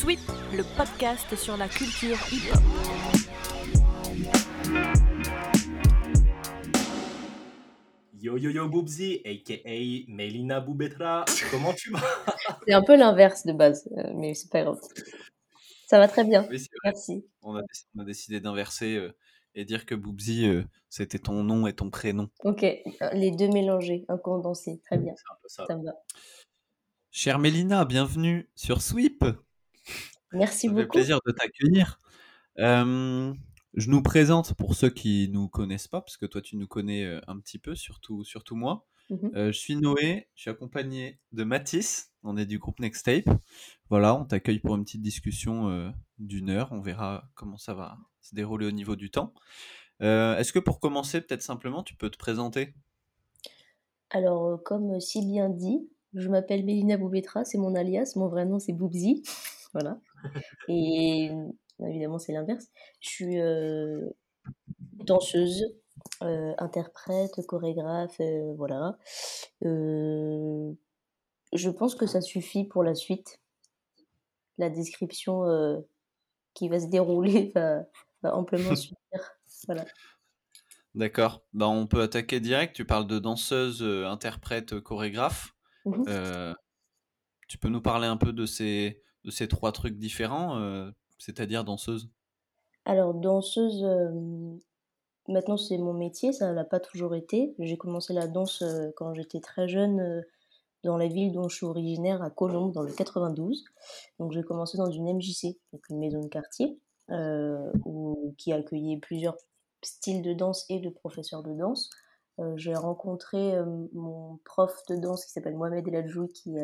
Sweep, le podcast sur la culture hip-hop. Yo yo yo Boobsy, aka Melina Boubetra, comment tu vas? C'est un peu l'inverse de base, euh, mais c'est pas grave. Ça va très bien, Oui, merci. On a, on a décidé d'inverser euh, et dire que Boubzi, euh, c'était ton nom et ton prénom. Ok, les deux mélangés, un condensé, très bien, C'est un peu ça. ça me va. Chère Mélina, bienvenue sur Sweep. Merci Ça fait beaucoup. plaisir de t'accueillir. Euh, je nous présente pour ceux qui nous connaissent pas, parce que toi tu nous connais un petit peu, surtout, surtout moi. Euh, je suis Noé, je suis accompagné de Mathis, on est du groupe Nextape. Voilà, on t'accueille pour une petite discussion euh, d'une heure, on verra comment ça va se dérouler au niveau du temps. Est-ce que pour commencer, peut-être simplement, tu peux te présenter? Alors, comme si bien dit, je m'appelle Mélina Boubetra, c'est mon alias, mon vrai nom c'est Boubzi, voilà. Et euh, évidemment c'est l'inverse. Je suis euh, danseuse, euh, interprète, chorégraphe, euh, voilà. Je pense que ça suffit pour la suite. La description qui va se dérouler va, va amplement suffire. Voilà. D'accord. Bah, on peut attaquer direct. Tu parles de danseuse, interprète, chorégraphe. Euh, tu peux nous parler un peu de ces, de ces trois trucs différents, euh, c'est-à-dire danseuse? Alors, danseuse, maintenant c'est mon métier, ça l'a pas toujours été. J'ai commencé la danse quand j'étais très jeune dans la ville dont je suis originaire, à Colombes, dans le 92. Donc, j'ai commencé dans une MJC, donc une maison de quartier, qui accueillait plusieurs styles de danse et de professeurs de danse. J'ai rencontré mon prof de danse qui s'appelle Mohamed El Hadjoui, qui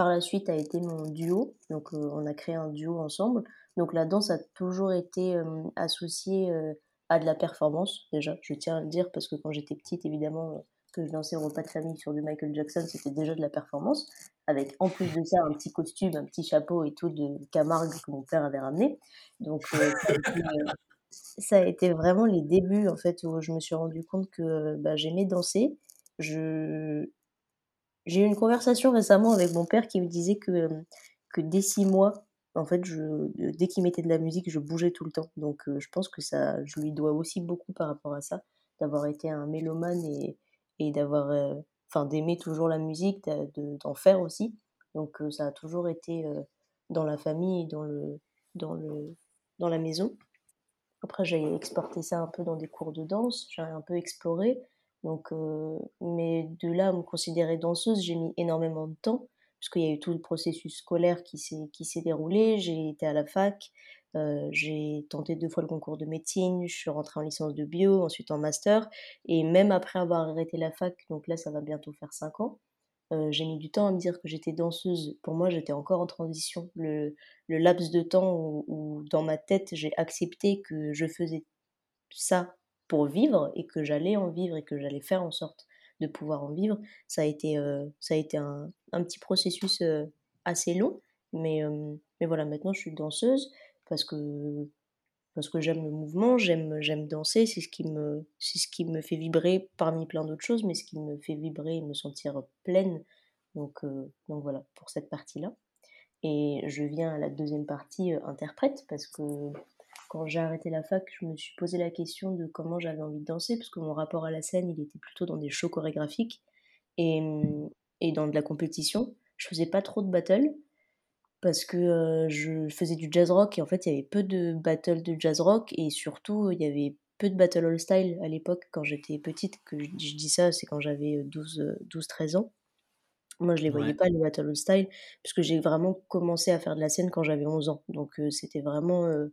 par la suite a été mon duo. Donc, euh, on a créé un duo ensemble. Donc la danse a toujours été euh, associée euh, à de la performance, déjà, je tiens à le dire, parce que quand j'étais petite, évidemment, que je dansais au repas de famille sur du Michael Jackson, c'était déjà de la performance, avec en plus de ça un petit costume, un petit chapeau et tout de Camargue que mon père avait ramené. Donc ça, a été, vraiment les débuts, en fait, où je me suis rendu compte que bah, j'aimais danser. Je... J'ai eu une conversation récemment avec mon père qui me disait que, que dès six mois, en fait, je, dès qu'il mettait de la musique, je bougeais tout le temps. Donc, je pense que ça, je lui dois aussi beaucoup par rapport à ça, d'avoir été un mélomane et, et d'avoir, d'aimer toujours la musique, d'en faire aussi. Donc, ça a toujours été dans la famille et dans le, dans le, dans la maison. Après, j'ai exporté ça un peu dans des cours de danse, j'ai un peu exploré. Donc, euh, mais de là à me considérer danseuse, j'ai mis énormément de temps, puisqu'il y a eu tout le processus scolaire qui s'est, déroulé. J'ai été à la fac, euh, j'ai tenté deux fois le concours de médecine, je suis rentrée en licence de bio, ensuite en master. Et même après avoir arrêté la fac, donc là, ça va bientôt faire cinq ans, euh, j'ai mis du temps à me dire que j'étais danseuse. Pour moi, j'étais encore en transition. Le, le laps de temps où, où dans ma tête, j'ai accepté que je faisais ça pour vivre et que j'allais en vivre et que j'allais faire en sorte de pouvoir en vivre, ça a été, euh, ça a été un, petit processus euh, assez long. Mais, euh, mais voilà, maintenant je suis danseuse parce que, parce que j'aime le mouvement, j'aime, j'aime danser, c'est ce, qui me, c'est ce qui me fait vibrer parmi plein d'autres choses, mais ce qui me fait vibrer et me sentir pleine. Donc, donc voilà, pour cette partie-là. Et je viens à la deuxième partie interprète parce que quand j'ai arrêté la fac, je me suis posé la question de comment j'avais envie de danser parce que mon rapport à la scène, il était plutôt dans des shows chorégraphiques et, et dans de la compétition. Je faisais pas trop de battle parce que euh, je faisais du jazz rock et en fait il y avait peu de battles de jazz rock et surtout il y avait peu de battle all style à l'époque quand j'étais petite que je, je dis ça c'est quand j'avais 12 12 13 ans moi je les voyais Ouais. pas les battle all style puisque j'ai vraiment commencé à faire de la scène quand j'avais 11 ans donc euh, c'était vraiment euh,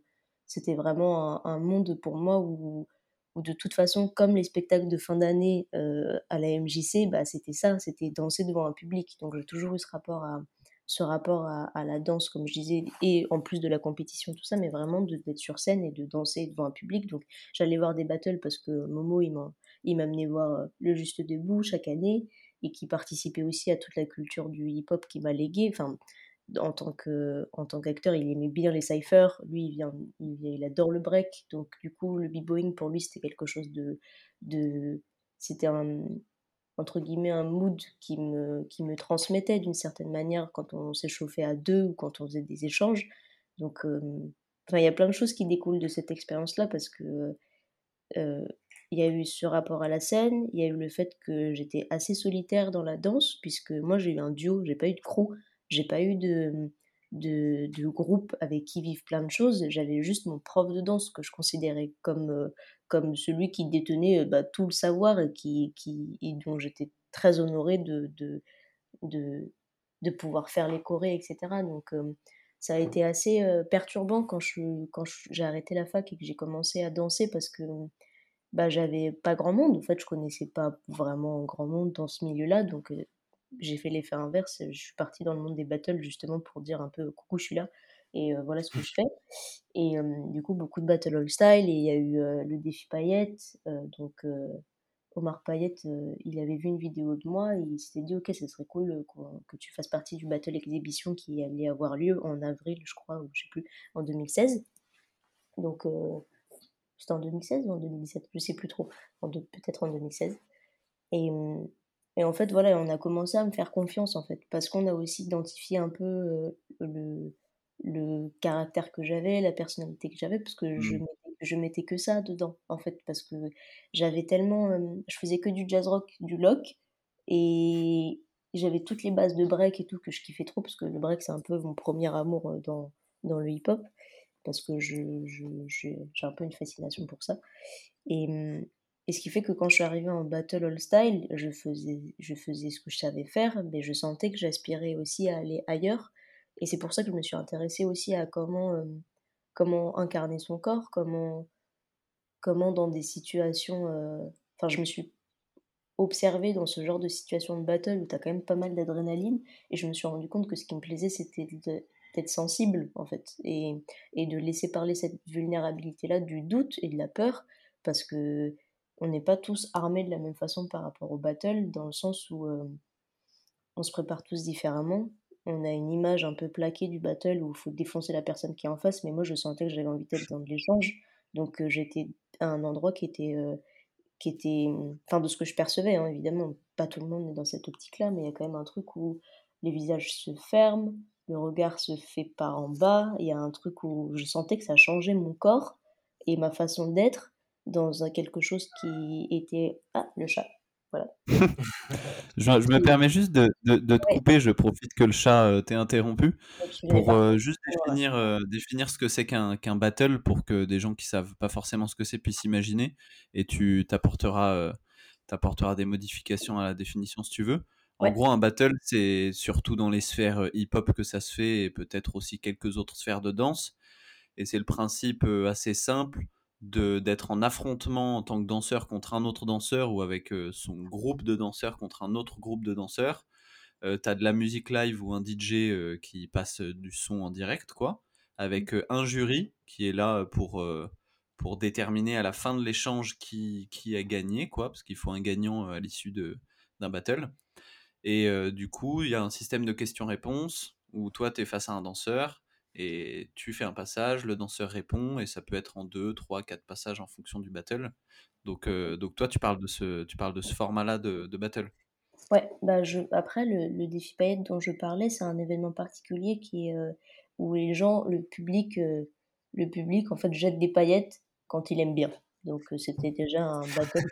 c'était vraiment un, monde pour moi où de toute façon, comme les spectacles de fin d'année euh, à la MJC, bah, c'était ça, c'était danser devant un public. Donc j'ai toujours eu ce rapport à, ce rapport à, la danse, comme je disais, et en plus de la compétition, tout ça, mais vraiment d'être sur scène et de danser devant un public. Donc j'allais voir des battles parce que Momo, il m'a- m'amenait voir euh, le Juste Debout chaque année et qui participait aussi à toute la culture du hip-hop qui m'a légué. En tant que en tant qu'acteur, il aimait bien les cyphers. Lui, il vient, il, adore le break. Donc du coup, le b-boying pour lui, c'était quelque chose de de c'était un entre guillemets un mood qui me, qui me transmettait d'une certaine manière quand on s'échauffait à deux ou quand on faisait des échanges. Donc, enfin, il y a plein de choses qui découlent de cette expérience-là parce que il y a eu ce rapport à la scène, il y a eu le fait que j'étais assez solitaire dans la danse, puisque moi j'ai eu un duo, j'ai pas eu de crew, j'ai pas eu de, de, groupe avec qui vivre plein de choses, j'avais juste mon prof de danse que je considérais comme, comme celui qui détenait bah, tout le savoir et, qui, dont j'étais très honorée de, de, de, pouvoir faire les chorés, etc. Donc ça a été assez perturbant quand j'ai quand arrêté la fac et que j'ai commencé à danser parce que bah, j'avais pas grand monde. En fait, je connaissais pas vraiment grand monde dans ce milieu-là. Donc, j'ai fait l'effet inverse. Je suis partie dans le monde des battles justement pour dire un peu coucou, je suis là. Et voilà ce que je fais. Et du coup, beaucoup de battle all style. Et il y a eu le défi paillette. donc, Omar Payette, il avait vu une vidéo de moi et il s'était dit Ok, ce serait cool que tu fasses partie du battle exhibition qui allait avoir lieu en avril, je crois, ou je sais plus, en 2016. Donc, c'était en 2016 ou en 2017 Je sais plus trop. Peut-être en 2016. Et, et, en fait, voilà, on a commencé à me faire confiance, en fait, parce qu'on a aussi identifié un peu euh, le, le caractère que j'avais, la personnalité que j'avais, parce que je, mmh. je mettais que ça dedans, en fait, parce que j'avais tellement. je faisais que du jazz rock, du lock, et j'avais toutes les bases de break et tout que je kiffais trop, parce que le break, c'est un peu mon premier amour dans, dans le hip-hop parce que j'ai je, un peu une fascination pour ça. Et, mmh, et, ce qui fait que quand je suis arrivée en Battle All Style, je faisais, je faisais ce que je savais faire, mais je sentais que j'aspirais aussi à aller ailleurs. Et c'est pour ça que je me suis intéressée aussi à comment, comment incarner son corps, comment, comment dans des situations... Enfin, je me suis observée dans ce genre de situation de battle où tu as quand même pas mal d'adrénaline, et je me suis rendu compte que ce qui me plaisait, c'était d'être sensible en fait et, et, de laisser parler cette vulnérabilité là du doute et de la peur parce que on n'est pas tous armés de la même façon par rapport au battle dans le sens où euh, on se prépare tous différemment. On a une image un peu plaquée du battle où il faut défoncer la personne qui est en face mais moi je sentais que j'avais envie d'être dans de l'échange. Donc euh, j'étais à un endroit qui était euh, qui était enfin de ce que je percevais hein, évidemment. Pas tout le monde est dans cette optique là mais il y a quand même un truc où les visages se ferment le regard se fait par en bas. Il y a un truc où je sentais que ça changeait mon corps et ma façon d'être dans quelque chose qui était. Ah, le chat. Voilà. je, me permets juste de, de, te couper, je profite que le chat euh, t'ait interrompu pour euh, juste définir, euh, définir ce que c'est qu'un qu'un battle pour que des gens qui savent pas forcément ce que c'est puissent imaginer et tu t'apporteras t'apporteras des modifications à la définition si tu veux. En gros, un battle, c'est surtout dans les sphères euh, hip-hop que ça se fait et peut-être aussi quelques autres sphères de danse. Et c'est le principe euh, assez simple de d'être en affrontement en tant que danseur contre un autre danseur ou avec euh, son groupe de danseurs contre un autre groupe de danseurs. tu as de la musique live ou un DJ qui passe du son en direct, quoi, avec un jury qui est là pour, pour déterminer à la fin de l'échange qui, qui a gagné, quoi, parce qu'il faut un gagnant à l'issue d'un battle. Et du coup, il y a un système de questions-réponses où toi, tu es face à un danseur et tu fais un passage, le danseur répond et ça peut être en deux, trois, quatre passages en fonction du battle. Donc, donc toi, tu parles de ce, tu parles de ce format-là de, de, battle. Ouais, bah je, après, le, le défi paillette dont je parlais, c'est un événement particulier qui est, où les gens, le public, le public, en fait, jette des paillettes quand il aime bien. Donc, c'était déjà un battle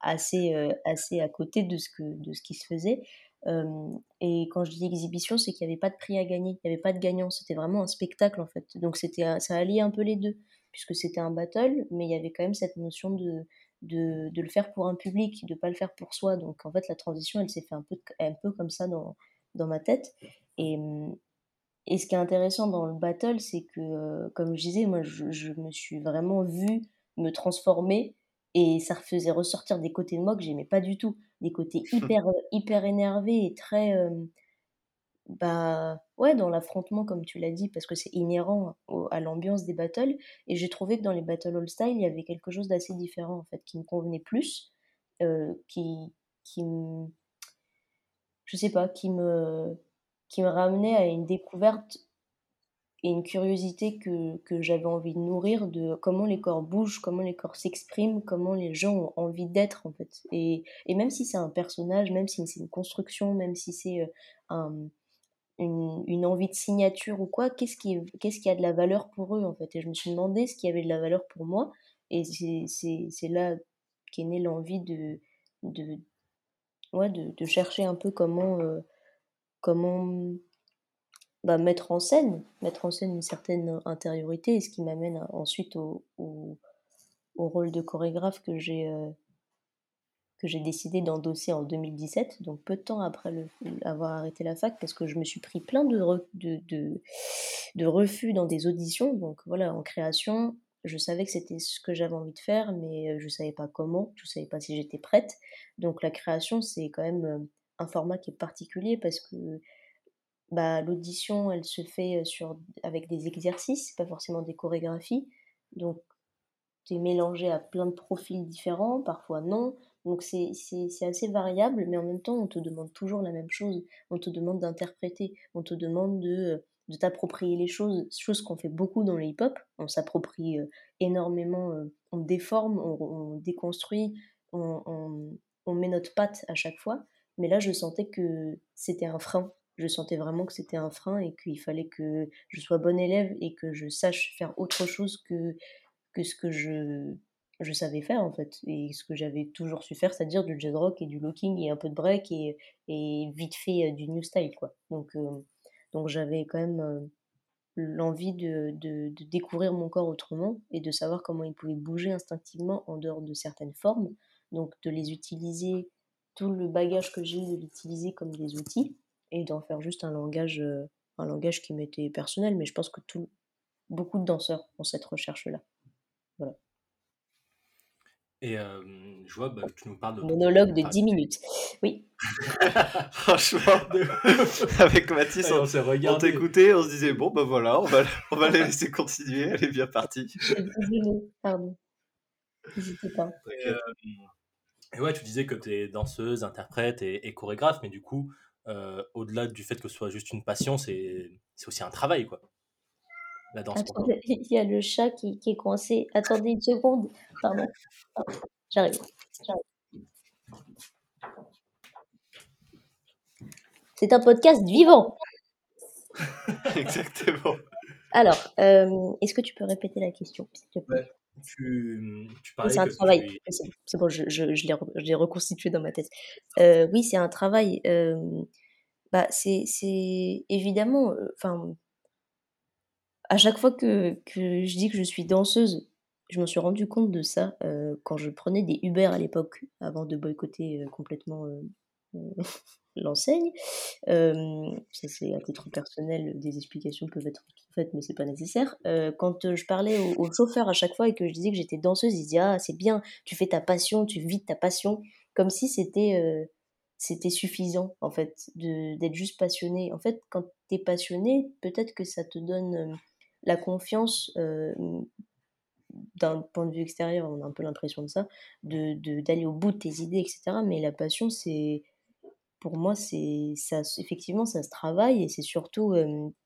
assez, euh, assez à côté de ce, que, de ce qui se faisait. Et quand je dis exhibition, c'est qu'il n'y avait pas de prix à gagner, il n'y avait pas de gagnant, c'était vraiment un spectacle en fait. Donc c'était ça alliait un peu les deux, puisque c'était un battle, mais il y avait quand même cette notion de, de, de le faire pour un public, de ne pas le faire pour soi. Donc en fait, la transition, elle s'est fait un peu, un peu comme ça dans, dans ma tête. Et, et ce qui est intéressant dans le battle, c'est que, comme je disais, moi, je, je, me suis vraiment vue me transformer et ça faisait ressortir des côtés de moi que j'aimais pas du tout. Des côtés hyper, euh, hyper énervés et très. bah ouais, dans l'affrontement, comme tu l'as dit, parce que c'est inhérent à l'ambiance des battles. Et j'ai trouvé que dans les battles all style, il y avait quelque chose d'assez différent, en fait, qui me convenait plus. Euh, qui. qui me, je sais pas, qui me, qui me ramenait à une découverte et une curiosité que, que j'avais envie de nourrir de comment les corps bougent, comment les corps s'expriment, comment les gens ont envie d'être en fait. Et, et même si c'est un personnage, même si c'est une construction, même si c'est un, une, une, envie de signature ou quoi, qu'est-ce qui, qu'est-ce qui a de la valeur pour eux en fait? Et je me suis demandé ce qui avait de la valeur pour moi. Et c'est là qu'est née l'envie de, de, ouais, de, de, chercher un peu comment, euh, comment bah, mettre en scène, mettre en scène une certaine intériorité, ce qui m'amène ensuite au, au, au, rôle de chorégraphe que j'ai euh, décidé d'endosser en 2017, donc peu de temps après avoir arrêté la fac, parce que je me suis pris plein de, de, de, de refus dans des auditions. Donc voilà, en création, je savais que c'était ce que j'avais envie de faire, mais je ne savais pas comment, je ne savais pas si j'étais prête. Donc la création, c'est quand même euh, un format qui est particulier parce que bah, l'audition, elle se fait sur, avec des exercices, pas forcément des chorégraphies. Donc tu es mélangé à plein de profils différents, parfois non. Donc c'est assez variable, mais en même temps, on te demande toujours la même chose. On te demande d'interpréter, on te demande de, de t'approprier les choses, chose qu'on fait beaucoup dans le hip-hop. On s'approprie énormément, on déforme, on, déconstruit, on, on, on, met notre patte à chaque fois. Mais là, je sentais que c'était un frein. Je sentais vraiment que c'était un frein et qu'il fallait que je sois bonne élève et que je sache faire autre chose que, que ce que je je savais faire en fait, et ce que j'avais toujours su faire, c'est-à-dire du jazz rock et du locking et un peu de break et, et vite fait euh, du new style quoi. Donc, euh, donc j'avais quand même euh, l'envie de, de, de, découvrir mon corps autrement et de savoir comment il pouvait bouger instinctivement en dehors de certaines formes, donc de les utiliser, tout le bagage que j'ai de l'utiliser comme des outils et d'en faire juste un langage, un langage qui m'était personnel, mais je pense que tout, beaucoup de danseurs ont cette recherche-là. Voilà. Et euh, je vois, bah, tu nous parles de... Monologue de 10 minutes. Oui. Franchement, avec Mathis, on, s'est regardé. On t'écoutait, on se disait, bon, ben voilà, on va, on va la laisser continuer, elle est bien partie. Pardon. N'hésitez pas. Et, euh, et, ouais, tu disais que tu es danseuse, interprète et, et, chorégraphe, mais du coup, euh, au-delà du fait que ce soit juste une passion, c'est aussi un travail, quoi. La danse. Attendez, il y a le chat qui, qui, est coincé. Attendez une seconde. Pardon. J'arrive. C'est un podcast vivant. Exactement. Alors, euh, est-ce que tu peux répéter la question, s'il te plaît? Tu, tu c'est un travail. C'est bon, je, je, je l'ai reconstitué dans ma tête. Euh, oui, c'est un travail. Euh, bah, c'est évidemment. Enfin, à chaque fois que, que, je dis que je suis danseuse, je me suis rendu compte de ça euh, quand je prenais des Uber à l'époque, avant de boycotter euh, l'enseigne. ça, c'est à titre personnel, des explications peuvent être faites, mais c'est pas nécessaire. quand je parlais au, au, chauffeur à chaque fois et que je disais que j'étais danseuse, il disait Ah, c'est bien, tu fais ta passion, tu vis ta passion, comme si c'était suffisant en fait d'être juste passionné. En fait, quand tu es passionné, peut-être que ça te donne la confiance, d'un point de vue extérieur, on a un peu l'impression de ça, d'aller de, d'aller au bout de tes idées, etc. Mais la passion, c'est pour moi, c'est ça, effectivement, ça se travaille et c'est surtout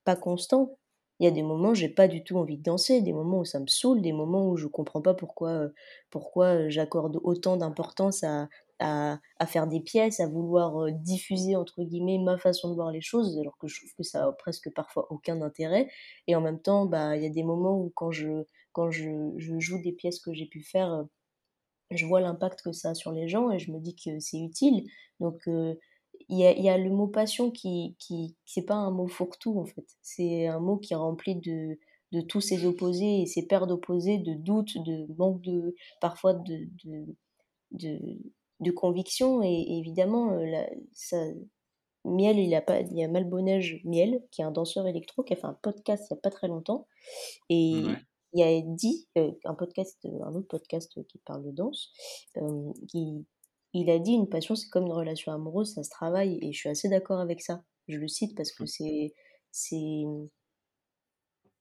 pas constant. Il y a des moments où j'ai pas du tout envie de danser, des moments où ça me saoule, des moments où je comprends pas pourquoi, pourquoi j'accorde autant d'importance à, à, faire des pièces, à vouloir diffuser entre guillemets ma façon de voir les choses, alors que je trouve que ça a presque parfois aucun intérêt. Et en même temps, bah il y a des moments où quand je quand je joue des pièces que j'ai pu faire, je vois l'impact que ça a sur les gens et je me dis que c'est utile. Donc il y, a, y a le mot passion qui qui c'est pas un mot fourre-tout en fait. C'est un mot qui est rempli de de tous ces opposés et ces paires d'opposés, de doutes, de manque de parfois de, de, de de conviction. Et, évidemment euh, la, ça, Miel il a pas il y a Malbonneige Miel qui est un danseur électro qui a fait un podcast il y a pas très longtemps. Et il y a dit euh, un podcast un autre podcast qui parle de danse euh, qui il a dit une passion c'est comme une relation amoureuse ça se travaille et je suis assez d'accord avec ça je le cite parce que mmh. c'est c'est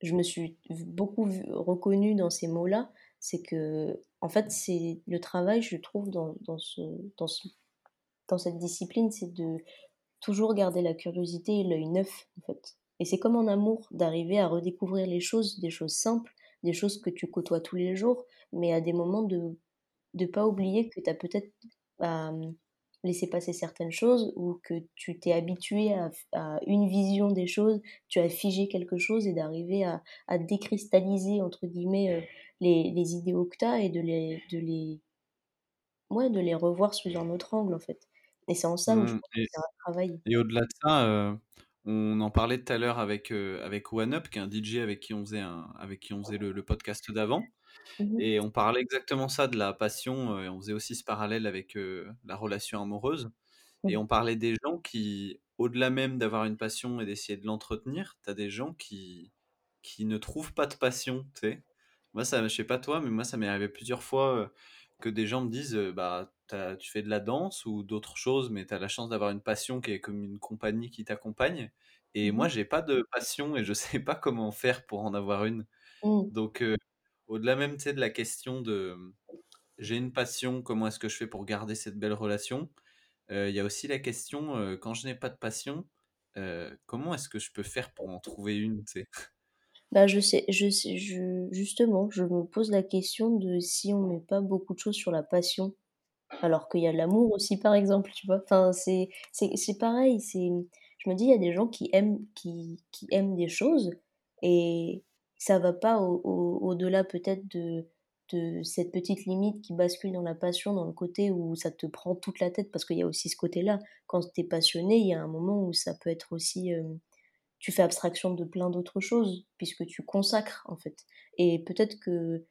je me suis beaucoup reconnue dans ces mots là c'est que en fait, c'est le travail, je trouve, dans, dans, ce, dans, ce, dans cette discipline, c'est de toujours garder la curiosité et l'œil neuf, en fait. Et c'est comme en amour, d'arriver à redécouvrir les choses, des choses simples, des choses que tu côtoies tous les jours, mais à des moments de de pas oublier que tu as peut-être, laissé passer certaines choses ou que tu t'es habitué à une vision des choses, tu as figé quelque chose et d'arriver à à «décristalliser» entre guillemets, les les idéaux que tu as et de les de les ouais, de les revoir sous un autre angle, en fait. Et c'est en ça où je Mmh pense que et c'est un travail. et au-delà de ça, on en parlait tout à l'heure avec, avec One Up, qui est un DJ avec qui on faisait un avec qui on faisait le le podcast d'avant Mmh mh. et on parlait exactement ça, de la passion, et on faisait aussi ce parallèle avec, la relation amoureuse et Mmh. on parlait des gens qui, au-delà même d'avoir une passion et d'essayer de l'entretenir, tu as des gens qui qui ne trouvent pas de passion, tu sais? Moi, ça je sais pas toi, mais moi, ça m'est arrivé plusieurs fois, que des gens me disent, «Bah, tu fais de la danse ou d'autres choses, mais tu as la chance d'avoir une passion qui est comme une compagnie qui t'accompagne et Mmh moi, j'ai pas de passion et je sais pas comment faire pour en avoir une». Mmh. Donc au-delà même, de la question de, j'ai une passion, comment est-ce que je fais pour garder cette belle relation? Il y a aussi la question, quand je n'ai pas de passion, comment est-ce que je peux faire pour en trouver une? Bah, je sais je sais je justement, je me pose la question de si on met pas beaucoup de choses sur la passion, alors qu'il y a l'amour aussi, par exemple, tu vois? Enfin, c'est c'est c'est pareil, c'est je me dis: «Il y a des gens qui aiment qui qui aiment des choses et ça va pas au au au-delà peut-être de de cette petite limite qui bascule dans la passion, dans le côté où ça te prend toute la tête». Parce qu'il y a aussi ce côté-là. Quand tu es passionné, il y a un moment où ça peut être aussi, tu fais abstraction de plein d'autres choses puisque tu consacres, en fait. Et peut-être que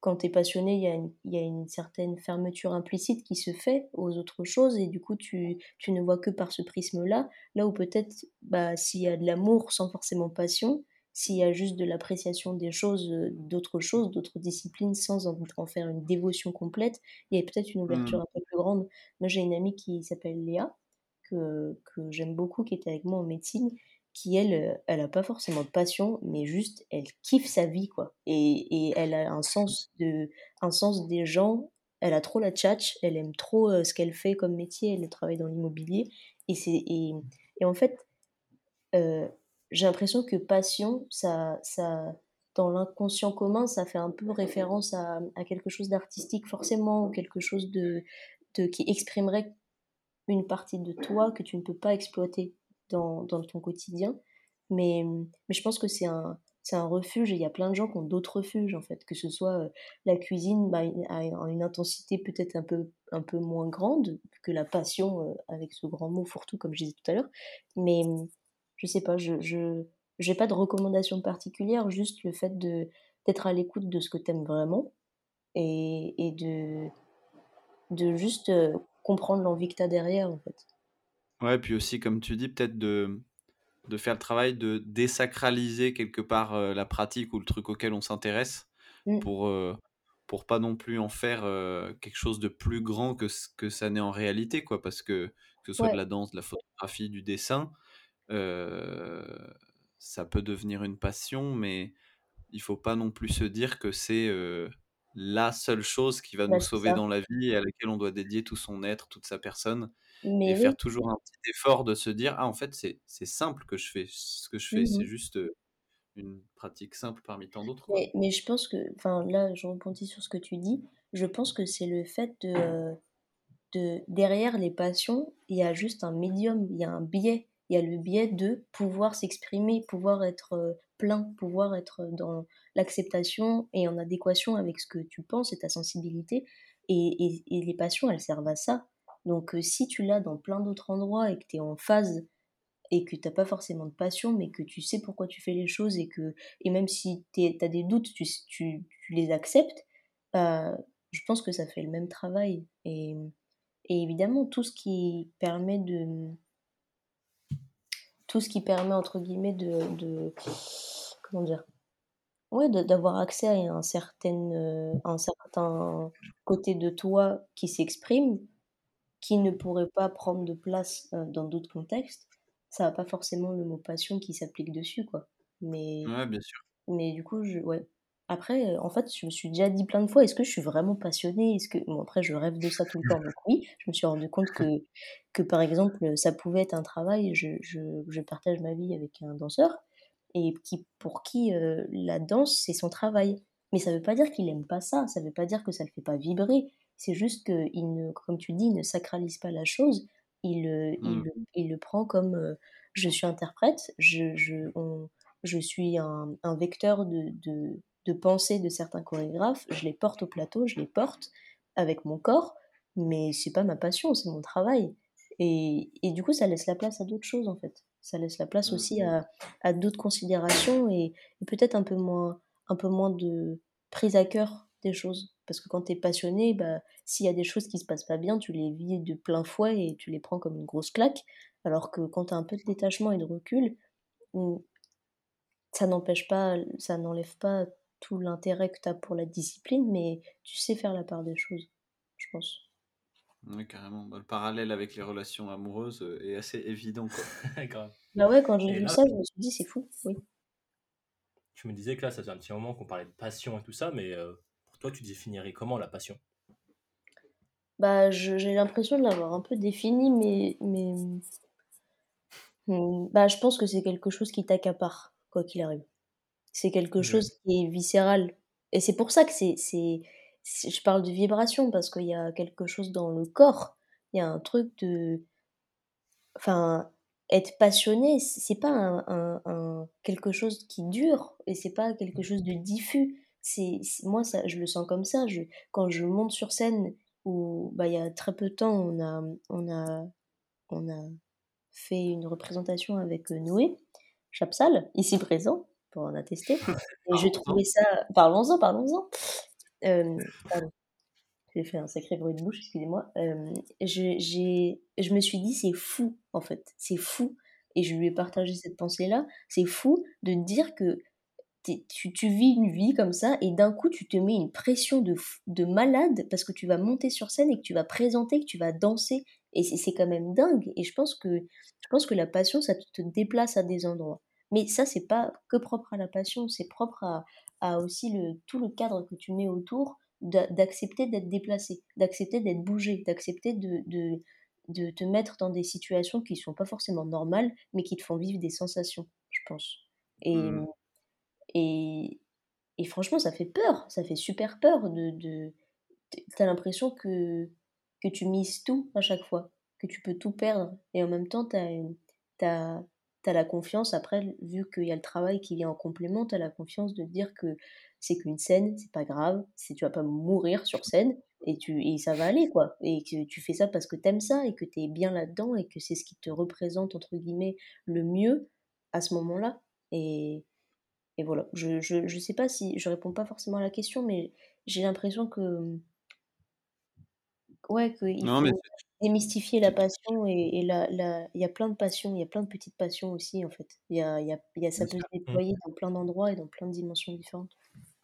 quand tu es passionné, il y a une y a une certaine fermeture implicite qui se fait aux autres choses et du coup, tu tu ne vois que par ce prisme-là. Là où peut-être, bah, s'il y a de l'amour sans forcément passion, s'il y a juste de l'appréciation des choses, heu, d'autres choses, d'autres disciplines sans en en faire une dévotion complète, il y a peut-être une ouverture Mmh. un peu plus grande. Moi, j'ai une amie qui s'appelle Léa, que que j'aime beaucoup, qui était avec moi en médecine, qui elle, heu, elle a pas forcément de passion, mais juste elle kiffe sa vie, quoi. Et et elle a un sens de un sens des gens, elle a trop la tchatche, elle aime trop, heu, ce qu'elle fait comme métier, elle travaille dans l'immobilier et c'est et et en fait, j'ai l'impression que passion, ça ça dans l'inconscient commun, ça fait un peu référence à à quelque chose d'artistique forcément ou quelque chose de de qui exprimerait une partie de toi que tu ne peux pas exploiter dans dans ton quotidien. Mais, mais je pense que c'est un c'est un refuge et il y a plein de gens qui ont d'autres refuges, en fait. Que ce soit, heu, la cuisine, bah, à une intensité peut-être un peu un peu moins grande que la passion, heu, avec ce grand mot fourre-tout comme je disais tout à l'heure. Mais, je sais pas, je je j'ai pas de recommandation particulière, juste le fait de d'être à l'écoute de ce que tu aimes vraiment et et de de juste, heu, comprendre l'envie que tu as derrière, en fait. Ouais, puis aussi, comme tu dis, peut-être de de faire le travail de désacraliser quelque part, heu, la pratique ou le truc auquel on s'intéresse Mmh. pour, heu, pour pas non plus en faire, heu, quelque chose de plus grand que ce que ça n'est en réalité, quoi. Parce que, que ce soit de la danse, de la photographie, du dessin, ça peut devenir une passion, mais il faut pas non plus se dire que c'est, heu, la seule chose qui va Bah, nous c'est sauver ça. dans la vie et à laquelle on doit dédier tout son être, toute sa personne et Mais faire oui. toujours un petit effort de se dire: «Ah, en fait, c'est simple que je fais ce que je fais, Mmh c'est juste, une pratique simple parmi tant d'autres, quoi». Mais mais je pense que enfin, là, je rebondis sur ce que tu dis. Je pense que c'est le fait de derrière les passions, il y a juste un médium, il y a un biais. Il y a le biais de pouvoir s'exprimer, pouvoir être, heu, plein, pouvoir être dans l'acceptation et en adéquation avec ce que tu penses et ta sensibilité et et les passions, elles servent à ça. Donc heu, si tu l'as dans plein d'autres endroits et que tu es en phase et que tu as pas forcément de passion, mais que tu sais pourquoi tu fais les choses et que et même si tu as des doutes, tu tu les acceptes, je pense que ça fait le même travail et et évidemment tout ce qui permet de, tout ce qui permet entre guillemets de de comment dire? Ouais, d'avoir accès à un heu, un certain côté de toi qui s'exprime, qui ne pourrait pas prendre de place, heu, dans d'autres contextes, ça a pas forcément le mot passion qui s'applique dessus, quoi. Mais Ouais, bien sûr. mais du coup, je ouais, après, heu, en fait, je me suis déjà dit plein de fois: «Est-ce que je suis vraiment passionnée? Est-ce que» bon après je rêve de ça tout le temps, donc oui. Je me suis rendu compte que que par exemple, ça pouvait être un travail. Je je je partage ma vie avec un danseur et qui pour qui, heu, la danse, c'est son travail. Mais ça veut pas dire qu'il aime pas ça, ça veut pas dire que ça le fait pas vibrer. C'est juste qu'il ne comme tu dis, il ne sacralise pas la chose. Il, il Mmh. le il le prend comme, je suis interprète, je je on je suis un un vecteur de de de pensée de certains chorégraphes, je les porte au plateau, je les porte avec mon corps, mais c'est pas ma passion, c'est mon travail et et du coup, ça laisse la place à d'autres choses, en fait. Ça laisse la place Mmh. aussi à à d'autres considérations et et peut-être un peu moins un peu moins de prise à cœur des choses. Parce que quand tu es passionné, bah, s'il y a des choses qui se passent pas bien, tu les vis de plein fouet et tu les prends comme une grosse claque. Alors que quand tu as un peu de détachement et de recul, mmh, ça n'empêche pas ça n'enlève pas tout l'intérêt que tu as pour la discipline, mais tu sais faire la part des choses, je pense. Oui, carrément. Bah, le parallèle avec les relations amoureuses, heu, est assez évident, quoi. Grave. Bah ouais, quand j'ai vu là ça, je me suis dit: «C'est fou», oui. tu me disais que là, ça faisait un petit moment qu'on parlait de passion et tout ça, mais heu, pour toi, tu définirais comment la passion? Bah, je j'ai l'impression de l'avoir un peu défini, mais mais mmh, bah, je pense que c'est quelque chose qui t'accapare, quoi qu'il arrive. C'est quelque Ouais. chose qui est viscéral et c'est pour ça que c'est c'est je parle de vibration parce qu'il y a quelque chose dans le corps. Il y a un truc de enfin, être passionné, c'est pas un un un quelque chose qui dure et c'est pas quelque chose de diffus. C'est moi ça je le sens comme ça, je quand je monte sur scène ou bah, il y a très peu de temps, on a on a on a fait une représentation avec, heu, Noé Chapsal, ici présent, pour en attester et je trouvais ça parlons-en, parlons-en. J'ai fait un sacré bruit de bouche, excusez-moi. Je me suis dit: «C'est fou, en fait, c'est fou» et je lui ai partagé cette pensée-là. C'est fou de dire que tu vis une vie comme ça et d'un coup, tu te mets une pression de de malade parce que tu vas monter sur scène et que tu vas présenter, que tu vas danser et c'est c'est quand même dingue et je pense que je pense que la passion, ça te déplace à des endroits. Mais ça, c'est pas que propre à la passion, c'est propre à à aussi le tout le cadre que tu mets autour d'a d'accepter d'être déplacé, d'accepter d'être bougé, d'accepter de de de te mettre dans des situations qui sont pas forcément normales, mais qui te font vivre des sensations, je pense et Mmh. et et franchement, ça fait peur, ça fait super peur de de tu tu as l'impression que que tu mises tout à chaque fois, que tu peux tout perdre et en même temps, tu as tu as la confiance après, vu qu'il y a le travail qui vient en complément, tu as la confiance de te dire que c'est qu'une scène, c'est pas grave, c'est tu vas pas mourir sur scène et tu et ça va aller, quoi et que tu fais ça parce que tu aimes ça et que tu es bien là-dedans et que c'est ce qui te représente, entre guillemets, «le mieux» à ce moment-là et et voilà. Je je je sais pas si je réponds pas forcément à la question, mais j'ai l'impression que, ouais, qu'il Non, mais démystifier la tu passion et et la la il y a plein de passions, il y a plein de petites passions aussi, en fait. Il y a il y a il y a ça bien peut se. Mmh. déployer dans plein d'endroits et dans plein de dimensions différentes.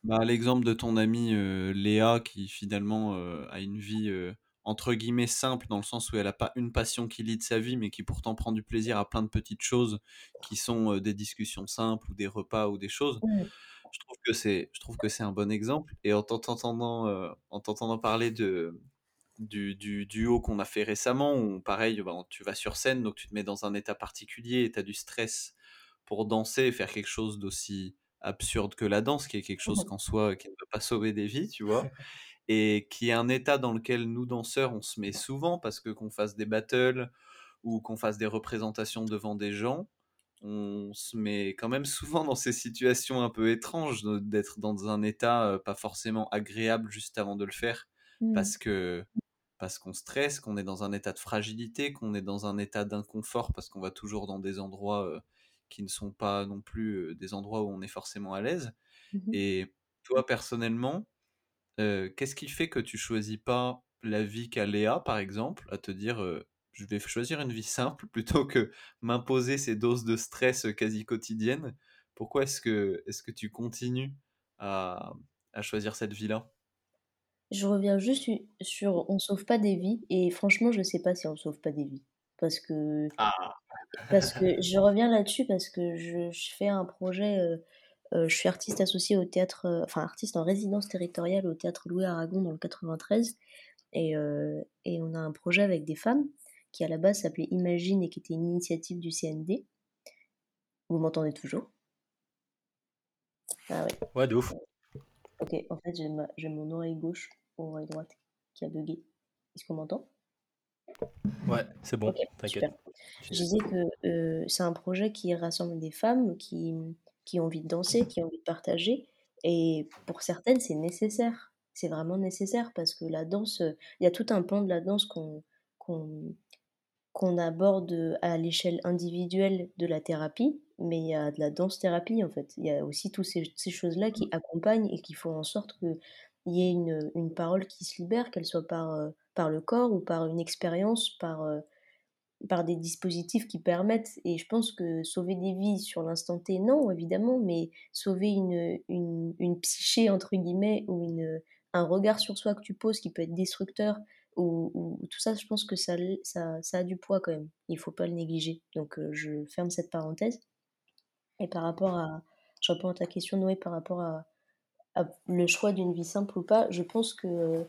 Bah, l'exemple de ton amie, heu, Léa qui finalement, heu, a une vie, heu, entre guillemets «simple» dans le sens où elle a pas une passion qui lead sa vie, mais qui pourtant prend du plaisir à plein de petites choses qui sont, des discussions simples ou des repas ou des choses. Mmh. Je trouve que c'est je trouve que c'est un bon exemple et en t'en t'entendant, en t'entendant parler de du du duo qu'on a fait récemment où pareil, ben, tu vas sur scène, donc tu te mets dans un état particulier et tu as du stress pour danser et faire quelque chose d'aussi absurde que la danse, qui est quelque chose qu'en soi, qui ne peut pas sauver des vies, tu vois? Et qui est un état dans lequel nous, danseurs, on se met souvent parce que qu'on fasse des battles ou qu'on fasse des représentations devant des gens, on se met quand même souvent dans ces situations un peu étranges d'être dans un état euh, pas forcément agréable juste avant de le faire Mmh. parce que parce qu'on stresse, qu'on est dans un état de fragilité, qu'on est dans un état d'inconfort parce qu'on va toujours dans des endroits euh, qui ne sont pas non plus euh, des endroits où on est forcément à l'aise. Mmh Et toi, personnellement, euh, qu'est-ce qui fait que tu choisis pas la vie qu'a Léa, par exemple, à te dire euh, je vais choisir une vie simple plutôt que m'imposer ces doses de stress quasi quotidiennes? Pourquoi est-ce que, est-ce que tu continues à, à choisir cette vie-là? Je reviens juste u sur on sauve pas des vies et franchement, je sais pas si on sauve pas des vies. Parce que Ah! parce que je reviens là-dessus parce que je je fais un projet, heu je suis artiste associée au théâtre, enfin artiste en résidence territoriale au théâtre Louis Aragon dans le 93. Et, et on a un projet avec des femmes qui à la base s'appelait Imagine et qui était une initiative du CND. Vous m'entendez toujours? Ah ouais. Ouais, de ouf. Ok, en fait, j'ai mon oreille gauche ou oreille droite qui a bugué. Est-ce qu'on m'entend? Ouais, c'est bon, t'inquiète. Je disais que euh, c'est un projet qui rassemble des femmes qui, qui ont envie de danser, qui ont envie de partager. Et pour certaines, c'est nécessaire. C'est vraiment nécessaire parce que la danse, il y a tout un pan de la danse qu'on qu'on aborde à l'échelle individuelle de la thérapie, mais il y a de la danse-thérapie en fait. Il y a aussi toutes ces, ces choses-là qui accompagnent et qui font en sorte qu'il y ait une, une, parole qui se libère, qu'elle soit par, euh, par le corps ou par une expérience, par, euh, par des dispositifs qui permettent. Et je pense que sauver des vies sur l'instant T, non, évidemment, mais sauver une, une, une psyché, entre guillemets, ou une, un regard sur soi que tu poses qui peut être destructeur, ou, tout ça, je pense que ça, ça, ça, a du poids quand même. Il faut pas le négliger. Donc euh, je ferme cette parenthèse. Et par rapport à, je réponds à ta question Noé, par rapport à, le choix d'une vie simple ou pas, je pense que